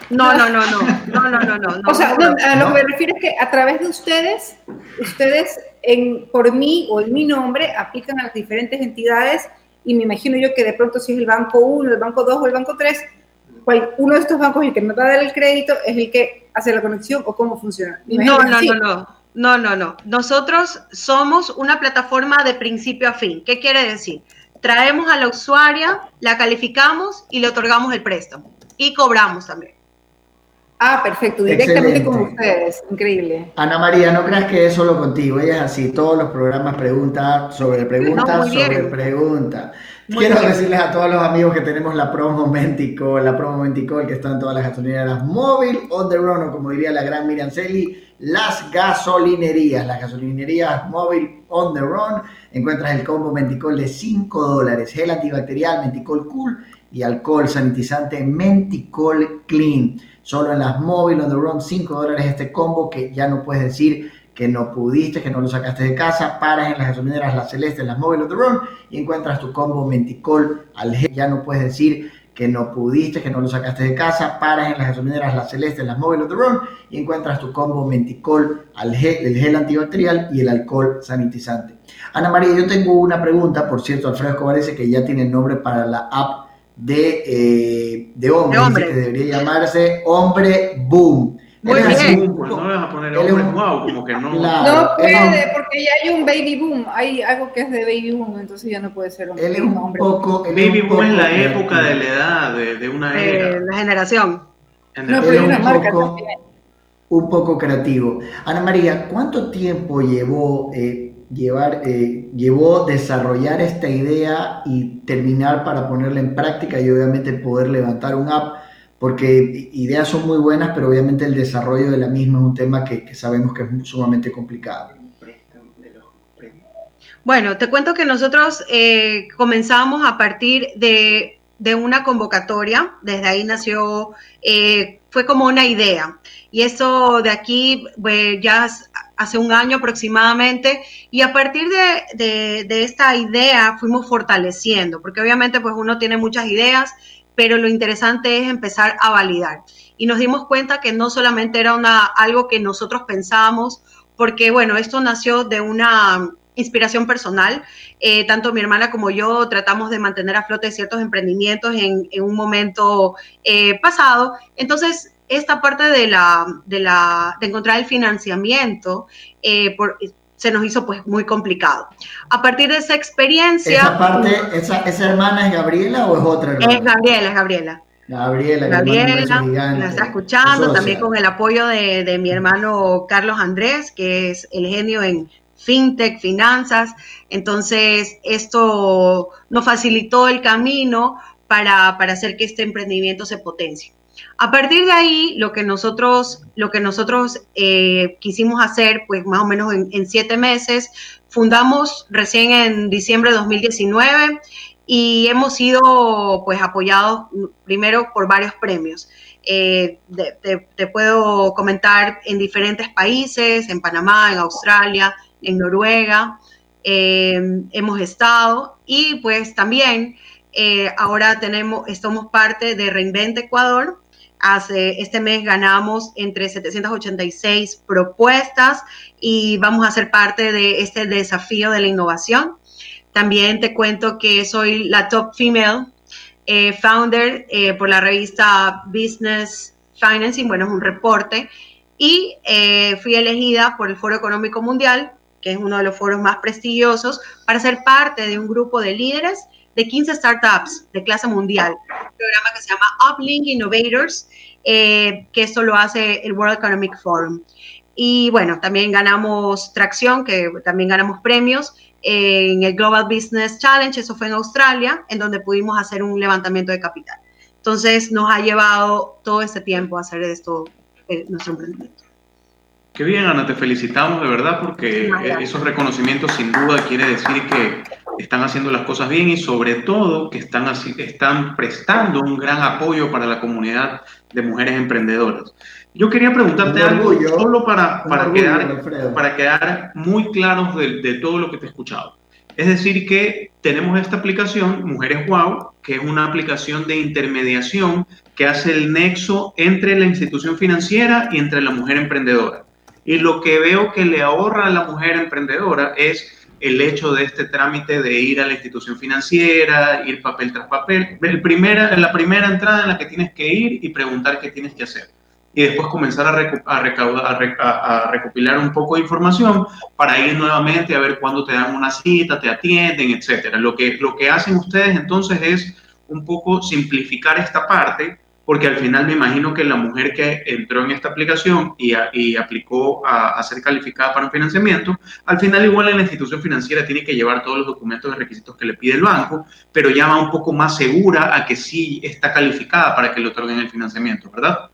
No, no, no, no, no, no, no, no. O sea, a lo que me refiero es que a través de ustedes, ustedes en, por mí o en mi nombre aplican a las diferentes entidades y me imagino yo que de pronto si es el banco 1, el banco 2 o el banco 3, uno de estos bancos el que me va a dar el crédito es el que hace la conexión o cómo funciona. No, no, no, no. No, no, no. Nosotros somos una plataforma de principio a fin. ¿Qué quiere decir? Traemos a la usuaria, la calificamos y le otorgamos el préstamo. Y cobramos también. Ah, perfecto, directamente con ustedes, increíble. Ana María, no creas que es solo contigo, ella es así, todos los programas pregunta sobre pregunta sobre pregunta. Quiero decirles a todos los amigos que tenemos la promo Mentico, la promo Mentico, que está en todas las gasolinerías móvil on the run, o como diría la gran Miriam Celi, las gasolinerías, las gasolinerías móvil on the run, encuentras el combo Menticol de 5 dólares, gel antibacterial Menticol Cool y alcohol sanitizante Menticol Clean solo en las móviles, on the run, 5 dólares este combo que ya no puedes decir que no pudiste, que no lo sacaste de casa, paras en las gasolineras La Celeste, en las móviles on the run y encuentras tu combo Menticol al ya no puedes decir que no pudiste, que no lo sacaste de casa, paras en las gasolineras La Celeste, en las móviles on the run y encuentras tu combo Menticol al gel, el gel antibacterial y el alcohol sanitizante. Ana María, yo tengo una pregunta, por cierto, Alfredo Escobar dice que ya tiene nombre para la app de, eh, de hombre, que debería llamarse Hombre Boom. Muy bien. pues no le vas a poner hombre wow, como que no. no puede, porque ya hay un baby boom, hay algo que es de baby boom, entonces ya no puede ser hombre. Él es un hombre. Poco, baby boom es la época de la edad, de, de una era. la generación. No, pero una marca también. Un poco creativo. Ana María, ¿cuánto tiempo llevó eh, llevar, eh, llevó desarrollar esta idea y terminar para ponerla en práctica y obviamente poder levantar un app, porque ideas son muy buenas, pero obviamente el desarrollo de la misma es un tema que, sabemos que es sumamente complicado. Bueno, te cuento que nosotros eh, comenzamos a partir de, una convocatoria, desde ahí nació, eh, fue como una idea, y eso de aquí pues, ya hace un año aproximadamente, y a partir de, esta idea fuimos fortaleciendo, porque obviamente pues uno tiene muchas ideas, pero lo interesante es empezar a validar. Y nos dimos cuenta que no solamente era una, algo que nosotros pensábamos, porque bueno, esto nació de una inspiración personal. Eh, tanto mi hermana como yo tratamos de mantener a flote ciertos emprendimientos en, un momento eh, pasado. Entonces, esta parte de, la, de, la, de encontrar el financiamiento eh, se nos hizo pues muy complicado. A partir de esa experiencia... ¿Esa parte, esa, esa hermana es Gabriela o es otra hermana? Es Gabriela, es Gabriela. Gabriela, Gabriela, la está escuchando, también con el apoyo de, de, mi hermano Carlos Andrés, que es el genio en fintech, finanzas. Entonces, esto nos facilitó el camino para, para hacer que este emprendimiento se potencie. A partir de ahí, lo que nosotros, lo que nosotros eh, quisimos hacer, pues más o menos en, siete meses, fundamos recién en diciembre de 2019 y hemos sido pues apoyados primero por varios premios. Eh, te, puedo comentar en diferentes países, en Panamá, en Australia, en Noruega, eh, hemos estado y pues también ahora tenemos, estamos parte de Reinvent Ecuador, Hace, este mes ganamos entre 786 propuestas y vamos a ser parte de este desafío de la innovación. También te cuento que soy la top female eh, founder eh, por la revista Business Financing, bueno, es un reporte, y eh, fui elegida por el Foro Económico Mundial, que es uno de los foros más prestigiosos, para ser parte de un grupo de líderes de 15 startups de clase mundial, un programa que se llama Uplink Innovators, eh, que esto lo hace el World Economic Forum. Y bueno, también ganamos tracción, que también ganamos premios en el Global Business Challenge, eso fue en Australia, en donde pudimos hacer un levantamiento de capital. Entonces nos ha llevado todo este tiempo a hacer esto eh, nuestro emprendimiento. Qué bien, Ana, te felicitamos de verdad porque esos reconocimientos sin duda quiere decir que están haciendo las cosas bien y sobre todo que están, así, están prestando un gran apoyo para la comunidad de mujeres emprendedoras. Yo quería preguntarte algo solo para, para, quedar, para quedar muy claros de, de, todo lo que te he escuchado. Es decir, que tenemos esta aplicación, Mujeres Wow, que es una aplicación de intermediación que hace el nexo entre la institución financiera y entre la mujer emprendedora. Y lo que veo que le ahorra a la mujer emprendedora es el hecho de este trámite de ir a la institución financiera, ir papel tras papel. El primera, la primera entrada en la que tienes que ir y preguntar qué tienes que hacer. Y después comenzar a, recaudar, a, recopilar un poco de información para ir nuevamente a ver cuándo te dan una cita, te atienden, etcétera. Lo que, lo que hacen ustedes entonces es un poco simplificar esta parte porque al final me imagino que la mujer que entró en esta aplicación y, y aplicó a, ser calificada para un financiamiento, al final igual en la institución financiera tiene que llevar todos los documentos y requisitos que le pide el banco, pero ya va un poco más segura a que sí está calificada para que le otorguen el financiamiento, ¿verdad?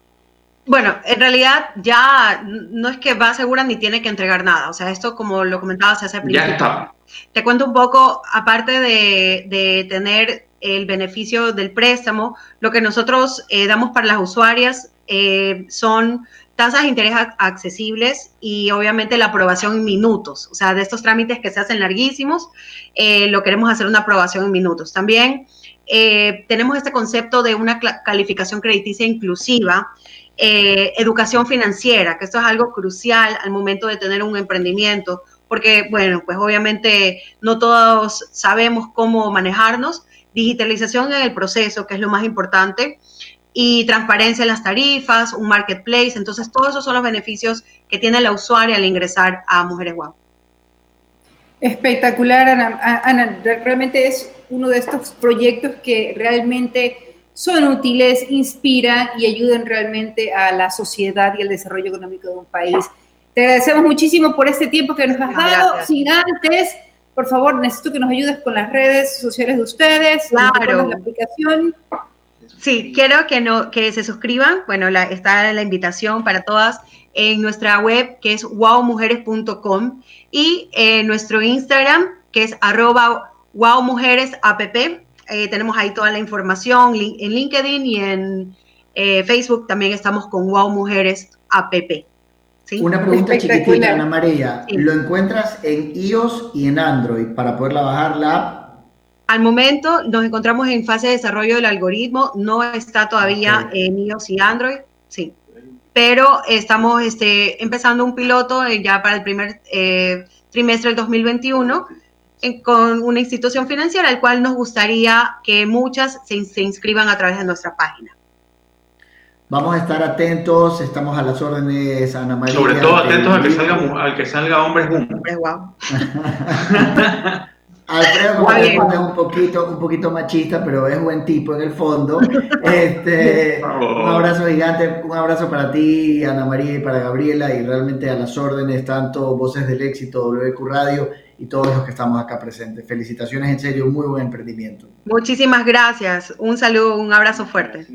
Bueno, en realidad ya no es que va segura ni tiene que entregar nada. O sea, esto como lo comentabas hace principio. Ya está. Te cuento un poco, aparte de, de tener el beneficio del préstamo. Lo que nosotros eh, damos para las usuarias eh, son tasas de interés accesibles y obviamente la aprobación en minutos. O sea, de estos trámites que se hacen larguísimos, eh, lo queremos hacer una aprobación en minutos. También tenemos este concepto de una calificación crediticia inclusiva. educación financiera, que esto es algo crucial al momento de tener un emprendimiento, porque, bueno, pues obviamente no todos sabemos cómo manejarnos digitalización en el proceso, que es lo más importante, y transparencia en las tarifas, un marketplace. Entonces, todos esos son los beneficios que tiene la usuaria al ingresar a Mujeres Wow. Espectacular, Ana. Realmente es uno de estos proyectos que realmente son útiles, inspiran y ayudan realmente a la sociedad y al desarrollo económico de un país. Te agradecemos muchísimo por este tiempo que nos has dado. Sin antes, por favor, necesito que nos ayudes con las redes sociales de ustedes, claro. la aplicación. Sí, quiero que, no, que se suscriban. Bueno, la, está la invitación para todas en nuestra web que es wowmujeres.com y en nuestro Instagram que es arroba wowmujeresapp. Eh, tenemos ahí toda la información en LinkedIn y en eh, Facebook también estamos con Wow Mujeres ¿sí? Una pregunta chiquitita, Ana María. ¿Lo encuentras en iOS y en Android para poderla bajar la app? Al momento nos encontramos en fase de desarrollo del algoritmo, no está todavía en iOS y Android, sí. Pero estamos este, empezando un piloto eh, ya para el primer eh, trimestre del 2021 con una institución financiera, al cual nos gustaría que muchas se, se, inscriban a través de nuestra página. Vamos a estar atentos, estamos a las órdenes, Ana María. Sobre todo atentos al que salga, al que salga hombres Hombres, wow. Alfredo, es un poquito, un poquito machista, pero es buen tipo en el fondo. Este, un abrazo gigante, un abrazo para ti, Ana María y para Gabriela, y realmente a las órdenes, tanto Voces del Éxito, WQ Radio y todos los que estamos acá presentes. Felicitaciones, en serio, muy buen emprendimiento. Muchísimas gracias. Un saludo, un abrazo fuerte.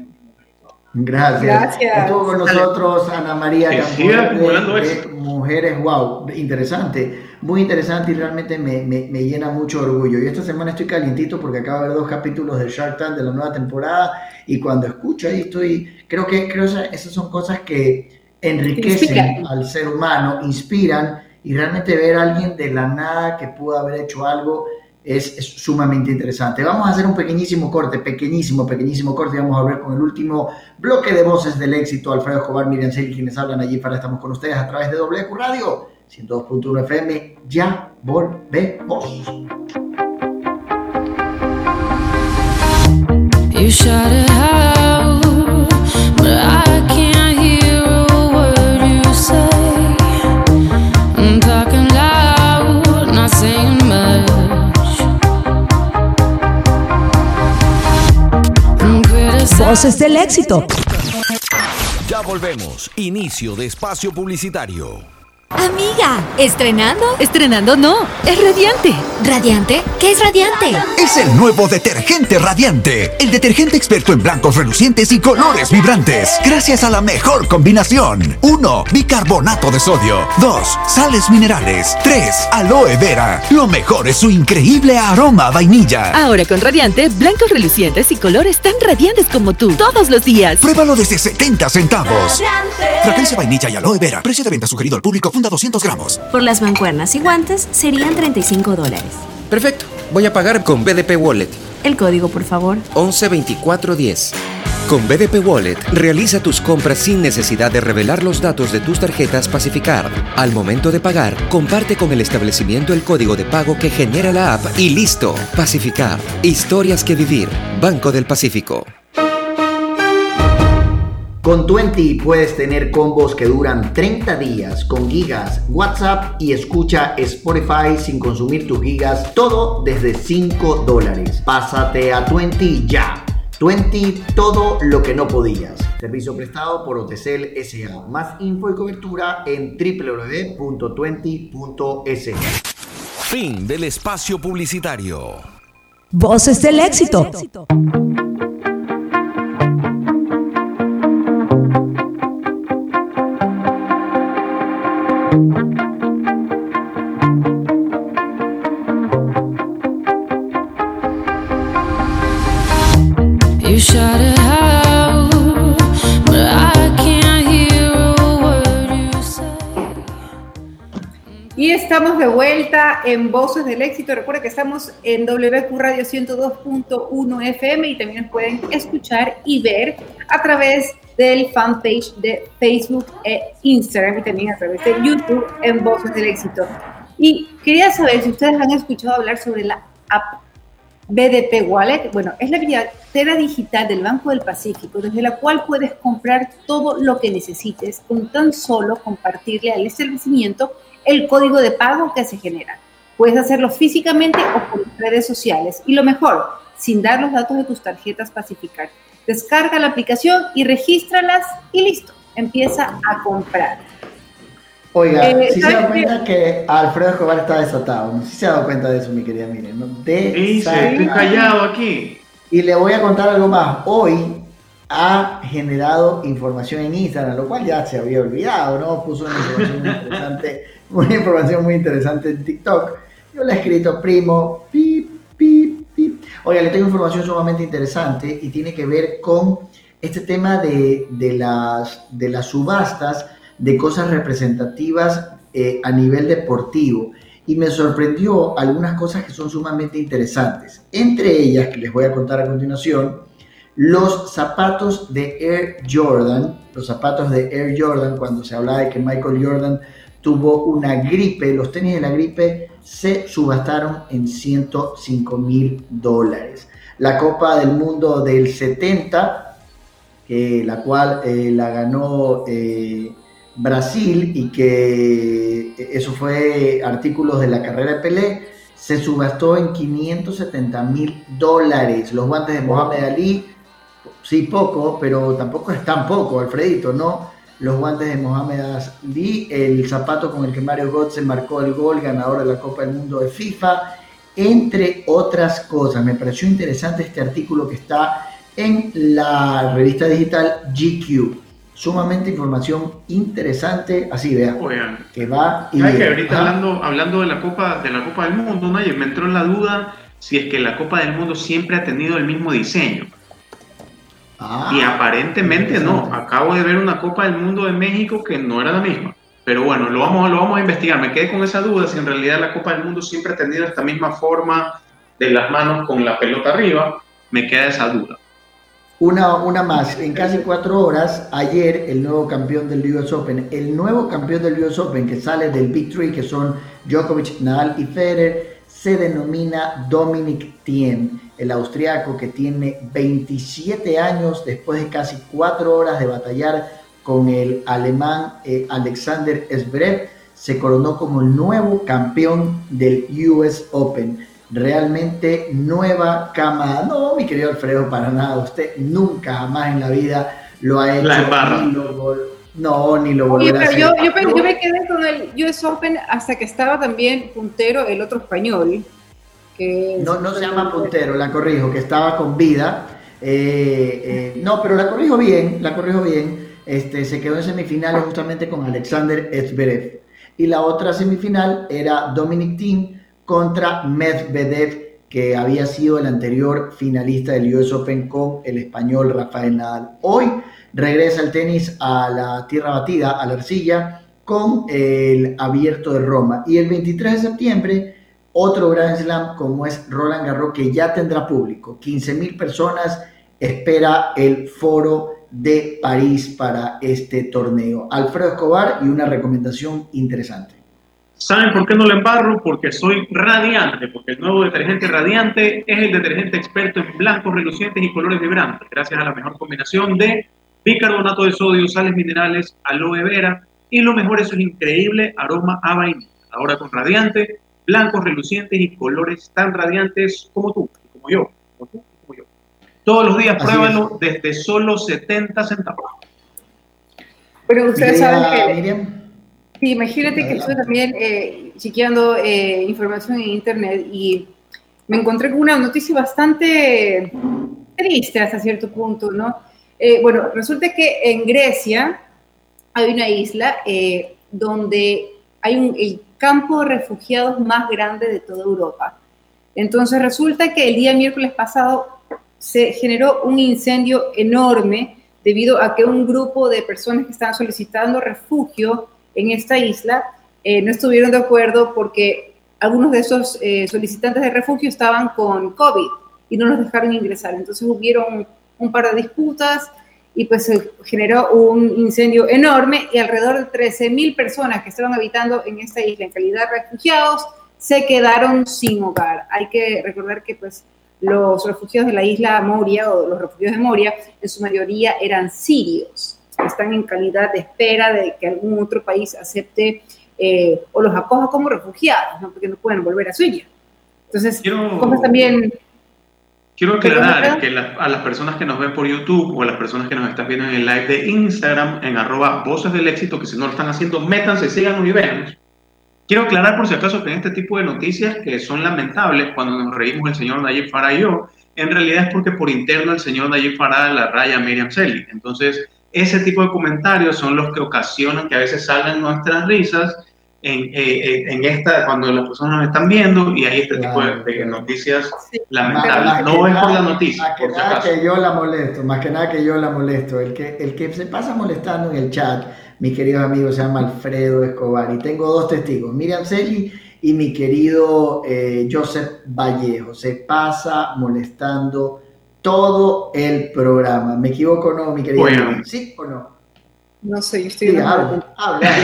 Gracias. Gracias. Estuvo con nosotros Ana María de, Mujeres Wow. Interesante, muy interesante y realmente me, me, llena mucho orgullo. Y esta semana estoy calientito porque acabo de ver dos capítulos de Shark Tank de la nueva temporada y cuando escucho ahí estoy, creo que creo esas son cosas que enriquecen al ser humano, inspiran y realmente ver a alguien de la nada que pudo haber hecho algo es, sumamente interesante. Vamos a hacer un pequeñísimo corte, pequeñísimo, pequeñísimo corte vamos a ver con el último bloque de voces del éxito. Alfredo Escobar, Miriam Celi, quienes hablan allí para estamos con ustedes a través de WQ Radio 102.1 FM. Ya volvemos. Voces del éxito. Ya volvemos. Inicio de espacio publicitario. Amiga, ¿estrenando? Estrenando no, es radiante. ¿Radiante? ¿Qué es radiante? Es el nuevo detergente radiante. El detergente experto en blancos relucientes y colores vibrantes. Gracias a la mejor combinación. 1. Bicarbonato de sodio. 2. Sales minerales. 3. Aloe vera. Lo mejor es su increíble aroma a vainilla. Ahora con radiante, blancos relucientes y colores tan radiantes como tú, todos los días. Pruébalo desde 70 centavos. Radiante. Fragancia vainilla y aloe vera. Precio de venta sugerido al público 200 gramos. Por las mancuernas y guantes serían 35 dólares. Perfecto. Voy a pagar con BDP Wallet. El código, por favor. 112410. Con BDP Wallet, realiza tus compras sin necesidad de revelar los datos de tus tarjetas Pacificar. Al momento de pagar, comparte con el establecimiento el código de pago que genera la app y listo. Pacificar. Historias que vivir. Banco del Pacífico. Con 20 puedes tener combos que duran 30 días con gigas, WhatsApp y escucha Spotify sin consumir tus gigas, todo desde 5 dólares. Pásate a 20 ya. 20, todo lo que no podías. Servicio prestado por Otecel SA. Más info y cobertura en www.20.es. Fin del espacio publicitario. Voces del éxito. De vuelta en Voces del Éxito. Recuerda que estamos en WQ Radio 102.1 FM y también nos pueden escuchar y ver a través del fanpage de Facebook e Instagram y también a través de YouTube en Voces del Éxito. Y quería saber si ustedes han escuchado hablar sobre la app BDP Wallet, bueno, es la billetera digital del Banco del Pacífico, desde la cual puedes comprar todo lo que necesites con tan solo compartirle al establecimiento el código de pago que se genera. Puedes hacerlo físicamente o por redes sociales. Y lo mejor, sin dar los datos de tus tarjetas Pacificar. Descarga la aplicación y regístralas y listo, empieza a comprar. Oiga, si eh, se da cuenta que Alfredo Escobar está desatado, no sé si se ha dado cuenta de eso, mi querida Miren, ¿no? estoy callado aquí. Y le voy a contar algo más. Hoy ha generado información en Instagram, lo cual ya se había olvidado, ¿no? Puso una información interesante, una información muy interesante en TikTok. Yo le he escrito, primo, pip, pip, pip. Oiga, le tengo información sumamente interesante y tiene que ver con este tema de, de las, de las subastas de cosas representativas eh, a nivel deportivo y me sorprendió algunas cosas que son sumamente interesantes. Entre ellas, que les voy a contar a continuación, los zapatos de Air Jordan, los zapatos de Air Jordan, cuando se hablaba de que Michael Jordan tuvo una gripe, los tenis de la gripe se subastaron en 105 mil dólares. La Copa del Mundo del 70, la cual eh, la ganó eh, Brasil y que eso fue artículos de la carrera de Pelé, se subastó en 570 mil dólares. Los guantes de Mohamed Ali, sí poco, pero tampoco es tan poco, Alfredito, ¿no? Los guantes de Mohamed Ali, el zapato con el que Mario Götze marcó el gol, ganador de la Copa del Mundo de FIFA, entre otras cosas. Me pareció interesante este artículo que está en la revista digital GQ sumamente información interesante, así vea, que va y que ahorita hablando, hablando de la Copa de la Copa del Mundo, ¿no? me entró en la duda si es que la Copa del Mundo siempre ha tenido el mismo diseño. Ah, y aparentemente no. Acabo de ver una Copa del Mundo de México que no era la misma. Pero bueno, lo vamos, lo vamos a investigar. Me quedé con esa duda si en realidad la Copa del Mundo siempre ha tenido esta misma forma de las manos con la pelota arriba. Me queda esa duda. Una, una más, en casi cuatro horas, ayer el nuevo campeón del US Open, el nuevo campeón del US Open que sale del Big Three, que son Djokovic, Nadal y Federer, se denomina Dominic Thiem, el austriaco que tiene 27 años después de casi cuatro horas de batallar con el alemán eh, Alexander Zverev, se coronó como el nuevo campeón del US Open realmente nueva cama. No, mi querido Alfredo, para nada. Usted nunca jamás en la vida lo ha hecho. No, ni lo volverá a hacer. Yo, yo, me quedé con el US Open hasta que estaba también puntero el otro español. Que no, no se llama puntero, la corrijo, que estaba con vida. Eh, eh, no, pero la corrijo bien, la corrijo bien. Este, se quedó en semifinales justamente con Alexander Zverev. Y la otra semifinal era Dominic Thiem contra Medvedev, que había sido el anterior finalista del US Open con el español Rafael Nadal. Hoy regresa el tenis a la tierra batida, a la arcilla, con el abierto de Roma. Y el 23 de septiembre, otro Grand Slam como es Roland Garros, que ya tendrá público. 15 mil personas espera el foro de París para este torneo. Alfredo Escobar y una recomendación interesante. ¿Saben por qué no le embarro? Porque soy radiante, porque el nuevo detergente radiante es el detergente experto en blancos relucientes y colores vibrantes, gracias a la mejor combinación de bicarbonato de sodio, sales minerales, aloe vera y lo mejor es su increíble aroma a vainilla. Ahora con radiante, blancos relucientes y colores tan radiantes como tú, como yo, como tú, como yo. Todos los días pruébalo desde solo 70 centavos. Pero ustedes saben que... Sí, imagínate que estoy también eh, chequeando eh, información en internet y me encontré con una noticia bastante triste hasta cierto punto, ¿no? Eh, bueno, resulta que en Grecia hay una isla eh, donde hay un, el campo de refugiados más grande de toda Europa. Entonces resulta que el día miércoles pasado se generó un incendio enorme debido a que un grupo de personas que estaban solicitando refugio en esta isla eh, no estuvieron de acuerdo porque algunos de esos solicitantes de refugio estaban con COVID y no los dejaron ingresar. Entonces hubieron un par de disputas y pues se generó un incendio enorme y alrededor de 13.000 personas que estaban habitando en esta isla en calidad de refugiados se quedaron sin hogar. Hay que recordar que pues los refugiados de la isla Moria o los refugiados de Moria, en su mayoría eran sirios, están en calidad de espera de que algún otro país acepte eh, o los acoja como refugiados, ¿no? porque no pueden volver a Suecia. Entonces, Quiero... también Quiero aclarar que a las personas que nos ven por YouTube o a las personas que nos están viendo en el live de Instagram, en arroba voces del éxito, que si no lo están haciendo, métanse, síganos y vean. Quiero aclarar por si acaso que en este tipo de noticias que son lamentables, cuando nos reímos el señor Nayib Farah y yo, en realidad es porque por interno el señor Nayib Farah la raya Miriam Selly. Entonces, ese tipo de comentarios son los que ocasionan que a veces salgan nuestras risas en, eh, eh, en, esta, cuando las personas nos están viendo y hay este tipo de, noticias lamentables. no es por la noticia. Más que nada que yo la molesto, más que nada que yo la molesto. El que, el que se pasa molestando en el chat, mi querido amigo, se llama Alfredo Escobar y tengo dos testigos, Miriam Celi y mi querido eh, Joseph Vallejo. Se pasa molestando todo el programa. ¿Me equivoco o no, mi querido? ¿Sí o no? No sé, yo estoy enojada.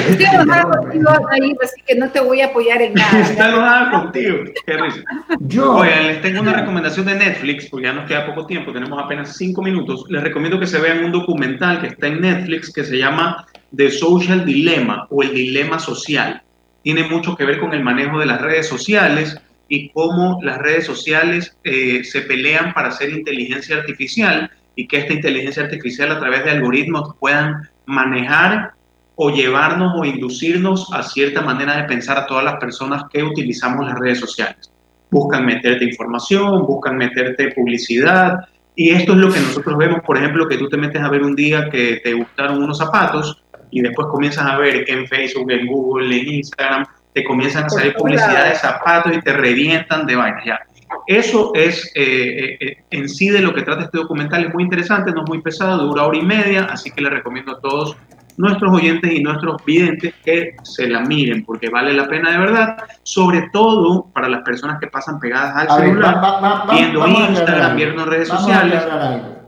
Estoy enojada contigo, ahí, así que no te voy a apoyar en nada. Está enojada contigo. Qué risa. Yo. Oigan, les tengo una recomendación de Netflix, porque ya nos queda poco tiempo, tenemos apenas cinco minutos. Les recomiendo que se vean un documental que está en Netflix que se llama The Social Dilemma o el Dilema Social. Tiene mucho que ver con el manejo de las redes sociales y cómo las redes sociales eh, se pelean para hacer inteligencia artificial y que esta inteligencia artificial a través de algoritmos puedan manejar o llevarnos o inducirnos a cierta manera de pensar a todas las personas que utilizamos las redes sociales. Buscan meterte información, buscan meterte publicidad, y esto es lo que nosotros vemos, por ejemplo, que tú te metes a ver un día que te gustaron unos zapatos y después comienzas a ver en Facebook, en Google, en Instagram, te comienzan a salir publicidad de zapatos y te revientan de vainas. Ya. Eso es eh, eh, en sí de lo que trata este documental. Es muy interesante, no es muy pesado, dura hora y media, así que le recomiendo a todos nuestros oyentes y nuestros videntes que se la miren, porque vale la pena de verdad, sobre todo para las personas que pasan pegadas al celular, viendo Instagram, viendo redes sociales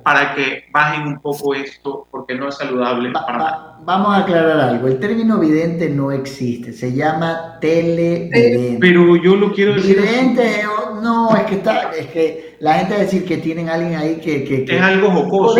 para que bajen un poco esto, porque no es saludable para Vamos a aclarar algo. El término vidente no existe, se llama televidente. Pero yo lo quiero decir. Vidente, no, es que está, es que la gente va a decir que tienen a alguien ahí que. que, es algo jocoso.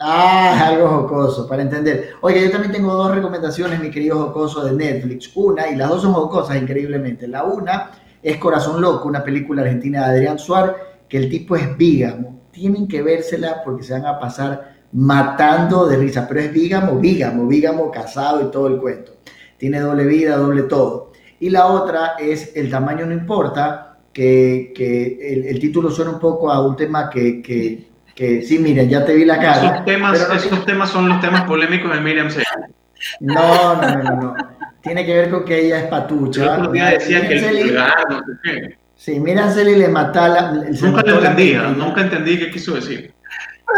Ah, es algo jocoso, para entender. Oye, yo también tengo dos recomendaciones, mi querido jocoso de Netflix. Una, y las dos son jocosas increíblemente. La una es Corazón Loco, una película argentina de Adrián Suárez, que el tipo es vígamo tienen que vérsela porque se van a pasar matando de risa, pero es vígamo, vígamo, vígamo casado y todo el cuento. Tiene doble vida, doble todo. Y la otra es El tamaño no importa, que, el, título suena un poco a un tema que, que, sí, miren, ya te vi la cara. Esos temas, esos temas son los temas polémicos de Miriam C. No, no, no, no. Tiene que ver con que ella es patucha. El decía que el no sé qué. Sí, mira, Celi le mata la. Nunca lo entendí, nunca entendí qué quiso decir.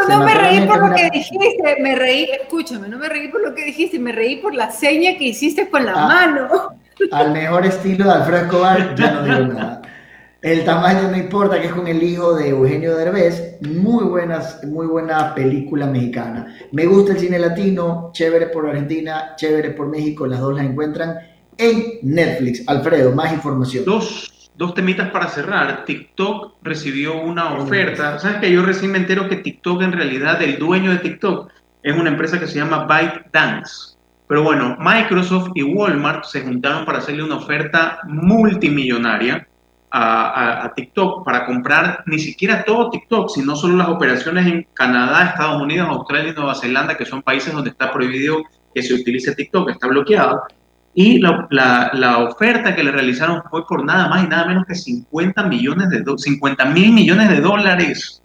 no me reí por lo que dijiste, me reí, escúchame, no me reí por lo que dijiste, me reí por la seña que hiciste con la ah, mano. Al mejor estilo de Alfredo Escobar, ya no digo nada. El tamaño no importa, que es con el hijo de Eugenio Derbez. Muy, buenas, muy buena película mexicana. Me gusta el cine latino, chévere por Argentina, chévere por México. Las dos las encuentran en Netflix. Alfredo, más información. Dos Dos temitas para cerrar. TikTok recibió una oferta. ¿Sabes que yo recién me entero que TikTok en realidad, el dueño de TikTok, es una empresa que se llama ByteDance? Pero bueno, Microsoft y Walmart se juntaron para hacerle una oferta multimillonaria a, TikTok para comprar ni siquiera todo TikTok, sino solo las operaciones en Canadá, Estados Unidos, Australia y Nueva Zelanda, que son países donde está prohibido que se utilice TikTok, está bloqueado. Y la, la, oferta que le realizaron fue por nada más y nada menos que 50 millones de 50 mil millones de dólares.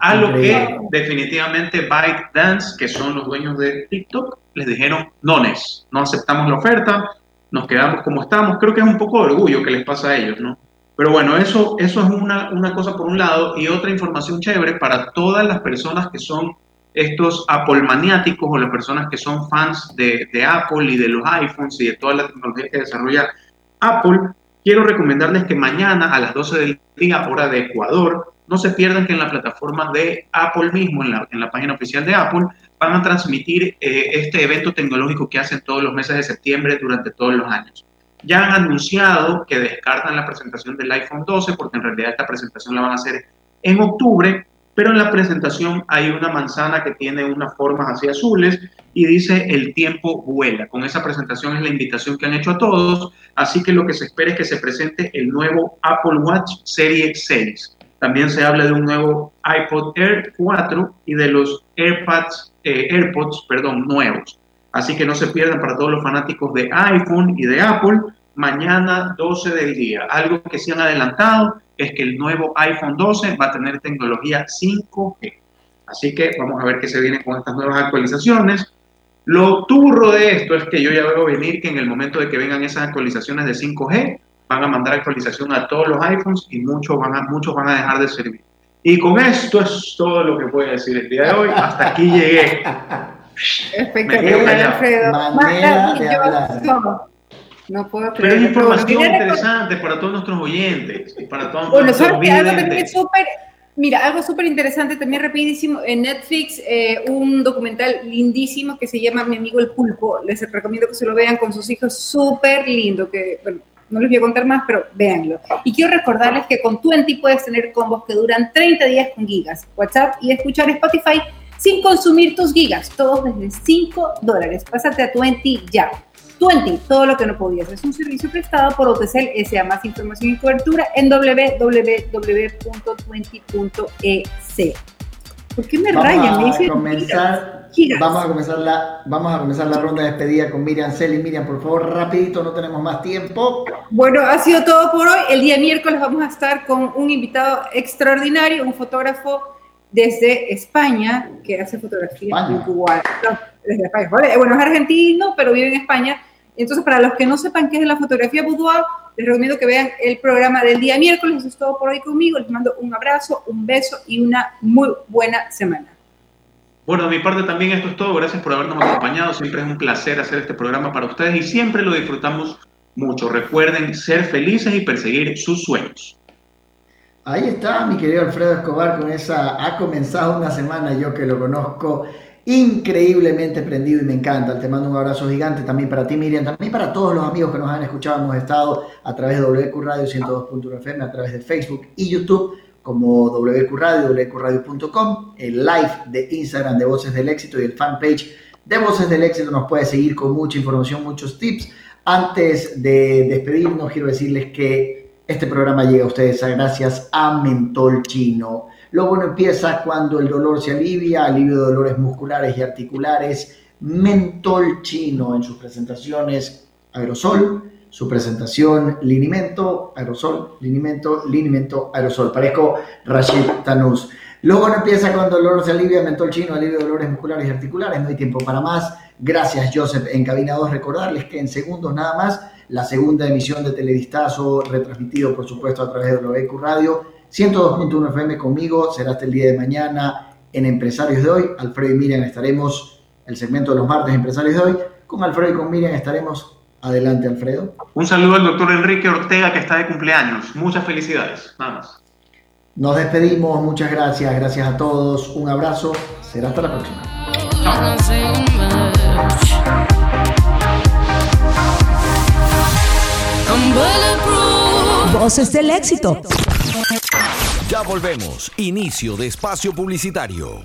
A lo que definitivamente ByteDance, que son los dueños de TikTok, les dijeron, no, no aceptamos la oferta, nos quedamos como estamos. Creo que es un poco de orgullo que les pasa a ellos, ¿no? Pero bueno, eso, eso es una, una cosa por un lado y otra información chévere para todas las personas que son estos Apple maniáticos o las personas que son fans de, Apple y de los iPhones y de toda la tecnología que desarrolla Apple, quiero recomendarles que mañana a las 12 del día, hora de Ecuador, no se pierdan que en la plataforma de Apple mismo, en la, en la página oficial de Apple, van a transmitir eh, este evento tecnológico que hacen todos los meses de septiembre durante todos los años. ya han anunciado que descartan la presentación del iPhone 12 porque en realidad esta presentación la van a hacer en octubre, pero en la presentación hay una manzana que tiene unas formas así azules y dice el tiempo vuela. Con esa presentación es la invitación que han hecho a todos, así que lo que se espera es que se presente el nuevo Apple Watch Serie 6. También se habla de un nuevo iPod Air 4 y de los AirPods, eh, AirPods perdón, nuevos. Así que no se pierdan para todos los fanáticos de iPhone y de Apple, mañana 12 del día. Algo que se han adelantado es que el nuevo iPhone 12 va a tener tecnología 5G. Así que vamos a ver qué se viene con estas nuevas actualizaciones. Lo turro de esto es que yo ya veo venir que en el momento de que vengan esas actualizaciones de 5G, van a mandar actualización a todos los iPhones y muchos van a, muchos van a dejar de servir. Y con esto es todo lo que puedo decir el día de hoy. Hasta aquí llegué. Espectacular, Alfredo. No puedo creer. Pero es información interesante para todos nuestros oyentes. Para todos bueno, ¿sabes que algo también súper. Mira, algo súper interesante también rapidísimo, en Netflix, eh, un documental lindísimo que se llama Mi amigo el pulpo. Les recomiendo que se lo vean con sus hijos, súper lindo, que, bueno, no les voy a contar más, pero véanlo. Y quiero recordarles que con Twenty puedes tener combos que duran 30 días con gigas, WhatsApp y escuchar Spotify sin consumir tus gigas, todos desde 5 dólares. Pásate a Twenty ya. Twenty, todo lo que no podías. Es un servicio prestado por OTCL S.A. Más información y cobertura en www.twenty.es. ¿Por qué me rayan? Me comenzar, vamos, a comenzar la, vamos a comenzar la ronda de despedida con Miriam Celi. Miriam, por favor, rapidito, no tenemos más tiempo. Bueno, ha sido todo por hoy. El día miércoles vamos a estar con un invitado extraordinario, un fotógrafo desde España que hace fotografía en Cuba. desde España. Bueno, es argentino, pero vive en España entonces, para los que no sepan qué es la fotografía boudoir, les recomiendo que vean el programa del día miércoles. Eso es todo por hoy conmigo. Les mando un abrazo, un beso y una muy buena semana. Bueno, de mi parte también esto es todo. Gracias por habernos acompañado. Siempre es un placer hacer este programa para ustedes y siempre lo disfrutamos mucho. Recuerden ser felices y perseguir sus sueños. Ahí está mi querido Alfredo Escobar con esa, ha comenzado una semana yo que lo conozco increíblemente prendido y me encanta. Te mando un abrazo gigante también para ti, Miriam, también para todos los amigos que nos han escuchado. Hemos estado a través de WQ Radio 102.fm, a través de Facebook y YouTube como WQ Radio, WQRadio.com, el live de Instagram de Voces del Éxito y el fanpage de Voces del Éxito nos puede seguir con mucha información, muchos tips. Antes de despedirnos, quiero decirles que este programa llega a ustedes gracias a Mentol Chino lo bueno empieza cuando el dolor se alivia, alivio de dolores musculares y articulares. Mentol chino en sus presentaciones aerosol, su presentación linimento, aerosol, linimento, linimento, aerosol. Parezco Rashid Tanús. Lo bueno empieza cuando el dolor se alivia, mentol chino, alivio de dolores musculares y articulares. No hay tiempo para más. Gracias, Joseph. En cabina 2, recordarles que en segundos nada más, la segunda emisión de Televistazo, retransmitido por supuesto a través de WQ Radio 102.1 FM conmigo, será hasta el día de mañana en Empresarios de hoy. Alfredo y Miriam estaremos, el segmento de los martes Empresarios de hoy. Con Alfredo y con Miriam estaremos. Adelante, Alfredo. Un saludo al doctor Enrique Ortega que está de cumpleaños. Muchas felicidades. Nada más. Nos despedimos. Muchas gracias. Gracias a todos. Un abrazo. Será hasta la próxima. Voces del éxito. Ya volvemos. Inicio de espacio publicitario.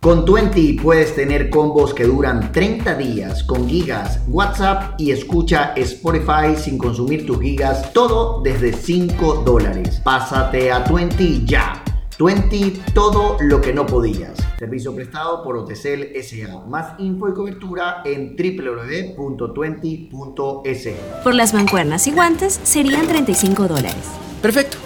Con Twenty puedes tener combos que duran 30 días con gigas, WhatsApp y escucha Spotify sin consumir tus gigas, todo desde 5 dólares. Pásate a Twenty ya. Twenty, todo lo que no podías. Servicio prestado por Otecel SA. Más info y cobertura en www.twenty.es. Por las mancuernas y guantes serían 35 dólares. Perfecto.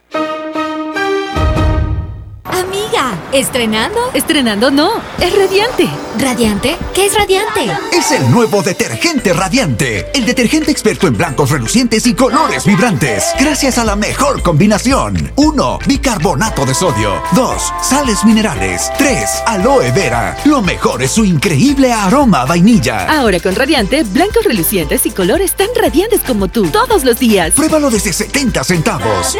¿Estrenando? Estrenando no, es radiante. ¿Radiante? ¿Qué es radiante? Es el nuevo detergente radiante. El detergente experto en blancos relucientes y colores vibrantes. Gracias a la mejor combinación. 1. Bicarbonato de sodio. 2. Sales minerales. 3. Aloe vera. Lo mejor es su increíble aroma a vainilla. Ahora con radiante, blancos relucientes y colores tan radiantes como tú. Todos los días. Pruébalo desde 70 centavos.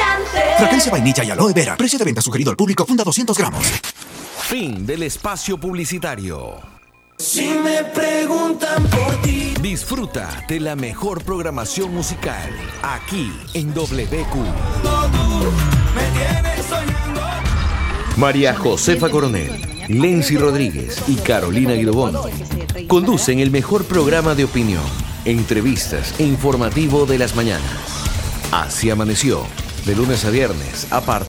Fragancia vainilla y aloe vera. Precio de venta sugerido al público. Funda 200 gramos. Fin del espacio publicitario. Si me preguntan por ti. Disfruta de la mejor programación musical aquí en WQ. María Josefa Coronel, Lenzi Rodríguez y Carolina Guirobón conducen el mejor programa de opinión, entrevistas e informativo de las mañanas. Así amaneció, de lunes a viernes, a partir